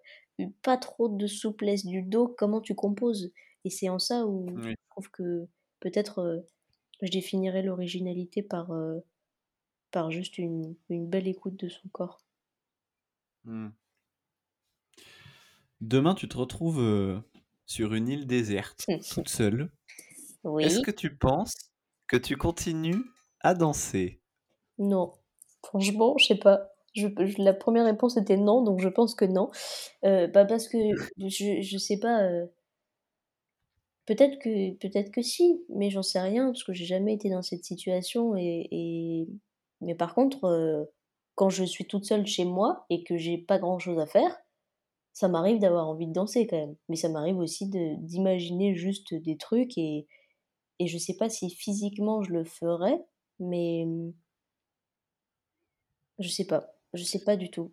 pas trop de souplesse du dos comment tu composes et c'est en ça où je trouve que peut-être euh, je définirais l'originalité par euh, par juste une, une, belle écoute de son corps mmh. demain tu te retrouves euh, sur une île déserte toute seule oui. est-ce que tu penses que tu continues à danser? Non Franchement, je sais pas. Je, la première réponse était non, donc je pense que non. Euh, bah parce que je, je sais pas. Euh, peut-être que peut-être que si, mais j'en sais rien parce que j'ai jamais été dans cette situation et, et... mais par contre, euh, quand je suis toute seule chez moi et que j'ai pas grand chose à faire, ça m'arrive d'avoir envie de danser quand même. Mais ça m'arrive aussi d'imaginer juste des trucs et et je sais pas si physiquement je le ferais, mais je sais pas. Je sais pas du tout.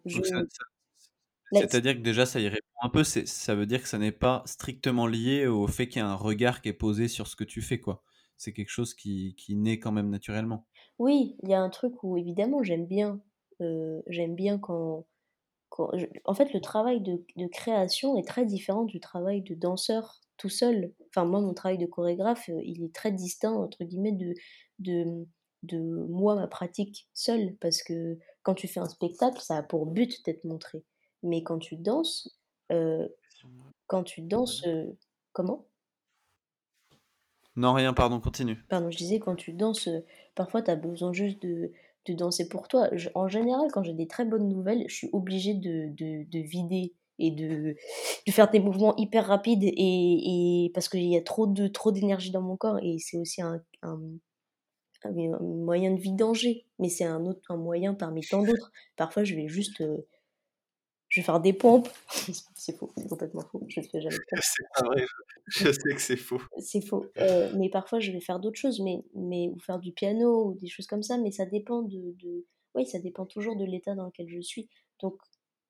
C'est-à-dire que déjà, ça y répond un peu. Ça veut dire que ça n'est pas strictement lié au fait qu'il y a un regard qui est posé sur ce que tu fais, quoi. C'est quelque chose qui, qui naît quand même naturellement. Oui, il y a un truc où évidemment j'aime bien. Euh, j'aime bien quand. quand En fait, le travail de, de, création est très différent du travail de danseur tout seul. Enfin, moi, mon travail de chorégraphe, euh, il est très distinct, entre guillemets, de, de, de moi, ma pratique seule. Parce que quand tu fais un spectacle, ça a pour but d'être montré. Mais quand tu danses, euh, quand tu danses, euh, comment? Non, rien, pardon, continue. Pardon, je disais, quand tu danses, euh, parfois tu as besoin juste de, de danser pour toi. en général, quand j'ai des très bonnes nouvelles, je suis obligée de, de, de vider et de, de, faire des mouvements hyper rapides et, et parce qu'il y a trop de trop d'énergie dans mon corps et c'est aussi un, un, un, moyen de vidanger, mais c'est un autre un moyen parmi tant d'autres. Parfois, je vais juste, euh, je vais faire des pompes. c'est faux, c'est complètement faux. Je ne fais jamais. C'est pas vrai. Je, sais que c'est faux. C'est faux. Euh, mais parfois, je vais faire d'autres choses, mais mais ou faire du piano ou des choses comme ça. Mais ça dépend de, de... oui, ça dépend toujours de l'état dans lequel je suis. Donc,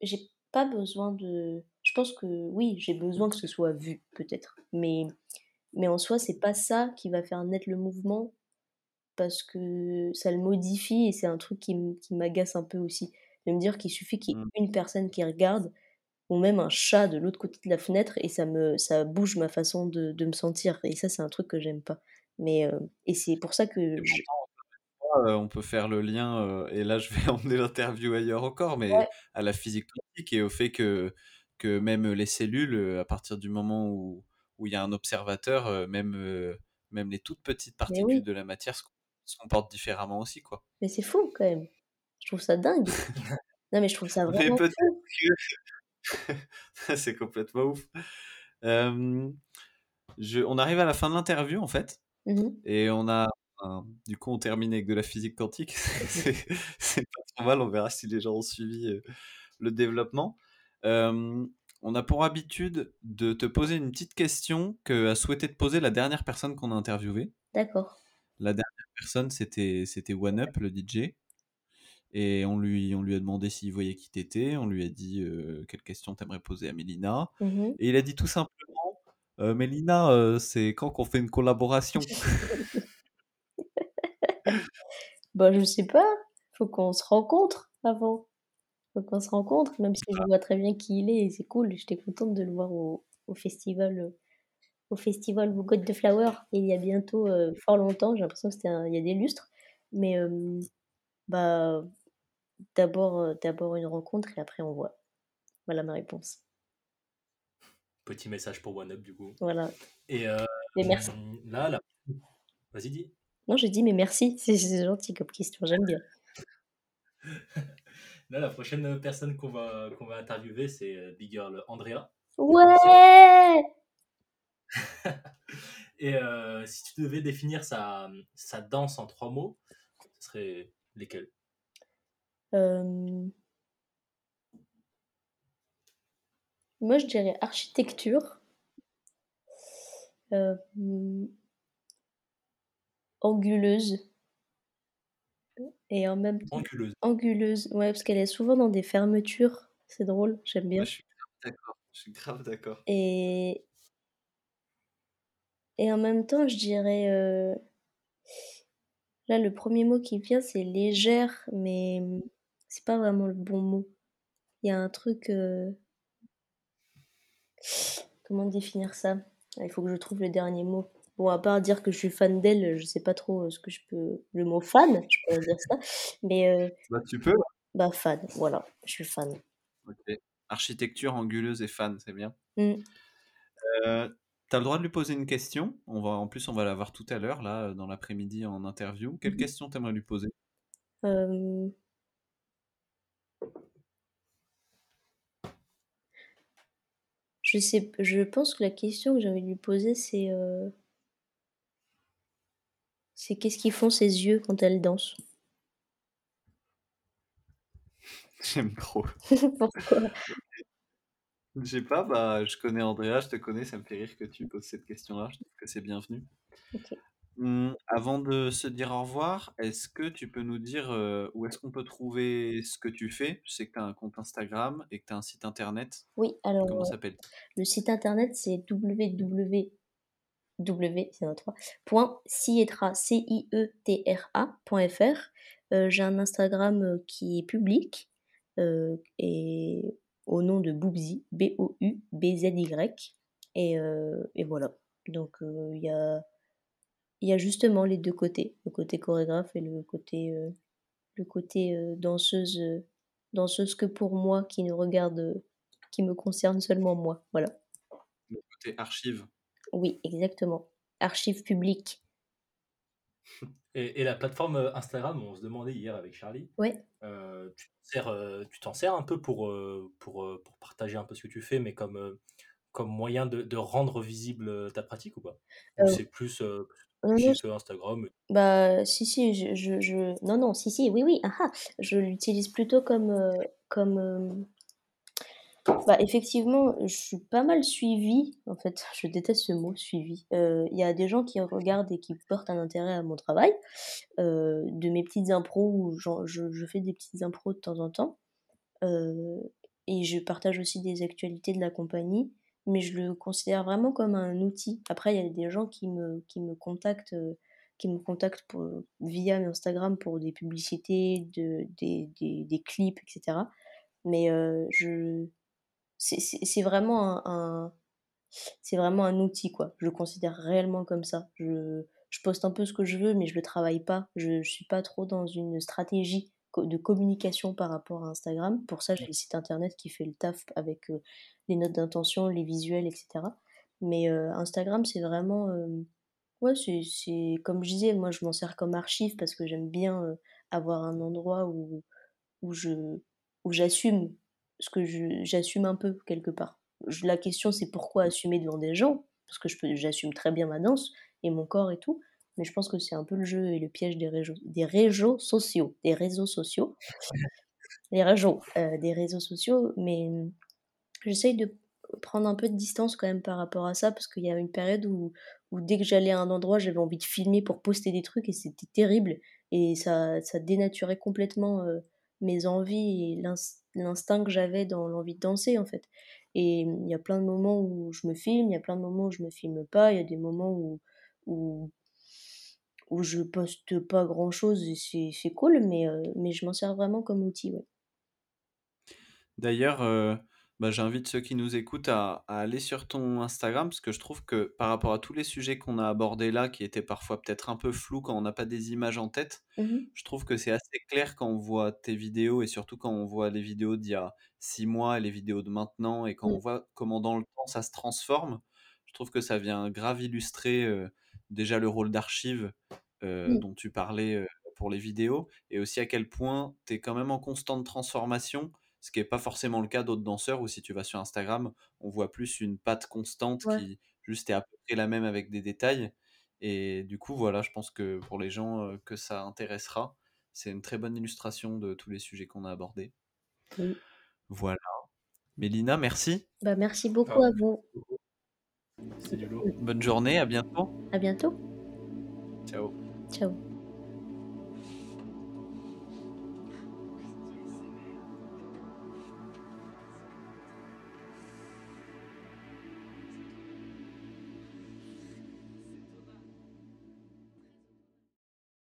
j'ai pas besoin de. Je pense que oui, j'ai besoin que ce soit vu peut-être, mais mais en soi, c'est pas ça qui va faire naître le mouvement parce que ça le modifie et c'est un truc qui m'agace un peu aussi. De me dire qu'il suffit qu'il y ait Mmh. une personne qui regarde ou même un chat de l'autre côté de la fenêtre et ça me ça bouge ma façon de de me sentir et ça, c'est un truc que j'aime pas. Mais, heu et c'est pour ça que je heu, on peut faire le lien, heu et là, je vais emmener l'interview ailleurs encore, mais Ouais. à la physique quantique et au fait que que même les cellules, à partir du moment où où il y a un observateur, même, même les toutes petites particules oui. de la matière se se comportent différemment aussi, quoi. Mais c'est fou quand même. Je trouve ça dingue. Non, mais je trouve ça Mais vraiment peut-être fou. que c'est complètement ouf. Je on arrive à la fin de l'interview, en fait Mmh mh. et on a du coup, on termine avec de la physique quantique. C'est pas trop mal, on verra si les gens ont suivi, heu, le développement. On a pour habitude de te poser une petite question qu'a souhaité te poser la dernière personne qu'on a interviewée. D'accord. La dernière personne, c'était c'était OneUp, le DJ et on lui on lui a demandé s'il voyait qui tu étais. On lui a dit, heu: «Quelle question tu aimerais poser à Mélina?» Mmh mh. et il a dit tout simplement: «Heu, Mélina, c'est quand qu'on fait une collaboration?» Bah, je sais pas, faut qu'on se rencontre avant. Faut qu'on se rencontre, même si je Ah. vois très bien qui il est et c'est cool. J'étais contente de le voir au au festival, au festival the Flower il y a bientôt, fort longtemps. J'ai l'impression que c'était il y a des lustres. Mais, bah, d'abord, heu, d'abord une rencontre et après on voit. Voilà ma réponse. Petit message pour OneUp du coup. Voilà. Et heu, Mais merci. là, la vas-y, dis. Non, j'ai dit: «Mais merci», c'est gentil comme question, j'aime bien. Là, la prochaine, personne qu'on va qu'on va interviewer, c'est, heu, Big Girl Andrea. Ouais! Et si tu devais définir sa, sa danse en 3 mots, ce serait lesquels? Hem moi, je dirais architecture. Hem anguleuse. Et en même temps Anguleuse. anguleuse, ouais, parce qu'elle est souvent dans des fermetures. C'est drôle, j'aime Ouais, bien. je suis grave d'accord, je suis grave d'accord. Et et en même temps, je dirais, heu là, le 1er mot qui me vient, c'est légère, mais, c'est pas vraiment le bon mot. Il y a un truc, heu comment définir ça? Il faut que je trouve le dernier mot. Bon, à part dire que je suis fan d'elle, je sais pas trop, heu, ce que je peux le mot fan, je pourrais dire ça, mais, heu Bah, tu peux. bah, fan, voilà, je suis fan. OK. Architecture, anguleuse et fan, c'est bien. Mmh. Tu as le droit de lui poser une question. On va en plus, on va la voir tout à l'heure, là, dans l'après-midi en interview. Quelle Mmh mh. question tu aimerais lui poser? Je sais je pense que la question que j'ai envie de lui poser, c'est, heu c'est qu'est-ce qu'ils font ses yeux quand elle danse? J'aime trop. Pourquoi? Je sais pas, bah, je connais Andrea, je te connais, ça me fait rire que tu poses cette question-là, je trouve que c'est bienvenu. OK. Mmh, avant de se dire au revoir, est-ce que tu peux nous dire, heu, où est-ce qu'on peut trouver ce que tu fais? Je sais que tu as un compte Instagram et que tu as un site internet. Oui, alors, Comment heu, s'appelle-t-il? le site internet, c'est www W, il y en a 3, point cietra, C-I-E-T-R-A point F-R. Heu, j'ai un Instagram, heu, qui est public, et au nom de Boubzy, B-O-U-B-Z-Y et heu et voilà. Donc, heu, il y a y a justement les 2 côtés, le côté chorégraphe et le côté, heu, le côté, danseuse, danseuse que pour moi, qui ne regarde, qui me concerne seulement moi, voilà. Le côté archive. Oui, exactement. Archive publique. Et et la plateforme, heu, Instagram, on se demandait hier avec Charlie, Ouais. heu, tu t'en sers, un peu pour, pour, pour partager un peu ce que tu fais, mais comme, comme moyen de de rendre visible, ta pratique ou pas? Ou Heu c'est plus, Instagram bah, si, si, je je je non, non, si, si, oui, oui, ah, ah! Je l'utilise plutôt comme, comme, bah, effectivement, je suis pas mal suivie, en fait, je déteste ce mot «suivie». Heu, il y a des gens qui regardent et qui portent un intérêt à mon travail, heu, de mes petites impros où je je fais des petites impros de temps en temps, heu et je partage aussi des actualités de la compagnie, mais je le considère vraiment comme un outil. Après, il y a des gens qui me qui me contactent, qui me contactent pour, via Instagram pour des publicités, de, des, des, des clips, etc. Mais je, c'est vraiment un, c'est vraiment un outil, quoi. Je le considère réellement comme ça. Je, je poste un peu ce que je veux, mais je le travaille pas. Je, je suis pas trop dans une stratégie de communication par rapport à Instagram. Pour ça, j'ai le site internet qui fait le taf avec les notes d'intention, les visuels, etc. Mais Instagram, c'est vraiment Ouais, c'est comme je disais, moi je m'en sers comme archive parce que j'aime bien avoir un endroit où, où je où j'assume ce que j'assume un peu quelque part. la question c'est pourquoi assumer devant des gens? Parce que j'assume très bien ma danse et mon corps et tout, mais je pense que c'est un peu le jeu et le piège des réseaux des réseaux sociaux, des réseaux sociaux, les réseaux, des réseaux sociaux, mais j'essaye de prendre un peu de distance quand même par rapport à ça parce qu'il y a une période où, où dès que j'allais à un endroit j'avais envie de filmer pour poster des trucs et c'était terrible et ça, ça dénaturait complètement euh, mes envies et l'instinct que j'avais dans l'envie de danser en fait et il y a plein de moments où je me filme il y a plein de moments où je me filme pas il y a des moments où où, où je poste pas grand chose et c'est cool mais, euh, mais je m'en sers vraiment comme outil ouais. D'ailleurs, euh, bah, j'invite ceux qui nous écoutent à, aller sur ton Instagram parce que je trouve que par rapport à tous les sujets qu'on a abordés là, qui étaient parfois peut-être un peu flous quand on n'a pas des images en tête, mmh je trouve que c'est assez clair quand on voit tes vidéos et surtout quand on voit les vidéos d'il y a six mois et les vidéos de maintenant et quand on mmh. voit comment dans le temps ça se transforme. Je trouve que ça vient grave illustrer euh, déjà le rôle d'archive euh, mmh. dont tu parlais euh, pour les vidéos et aussi à quel point tu es quand même en constante transformation ce qui n'est pas forcément le cas d'autres danseurs où si tu vas sur Instagram, on voit plus une patte constante qui juste est à peu près la même avec des détails. Et du coup, voilà, je pense que pour les gens euh, que ça intéressera, c'est une très bonne illustration de tous les sujets qu'on a abordés. Voilà. Mélina, merci. Bah, merci beaucoup à vous. C'est du lourd. Bonne journée, à bientôt. À bientôt. Ciao. Ciao.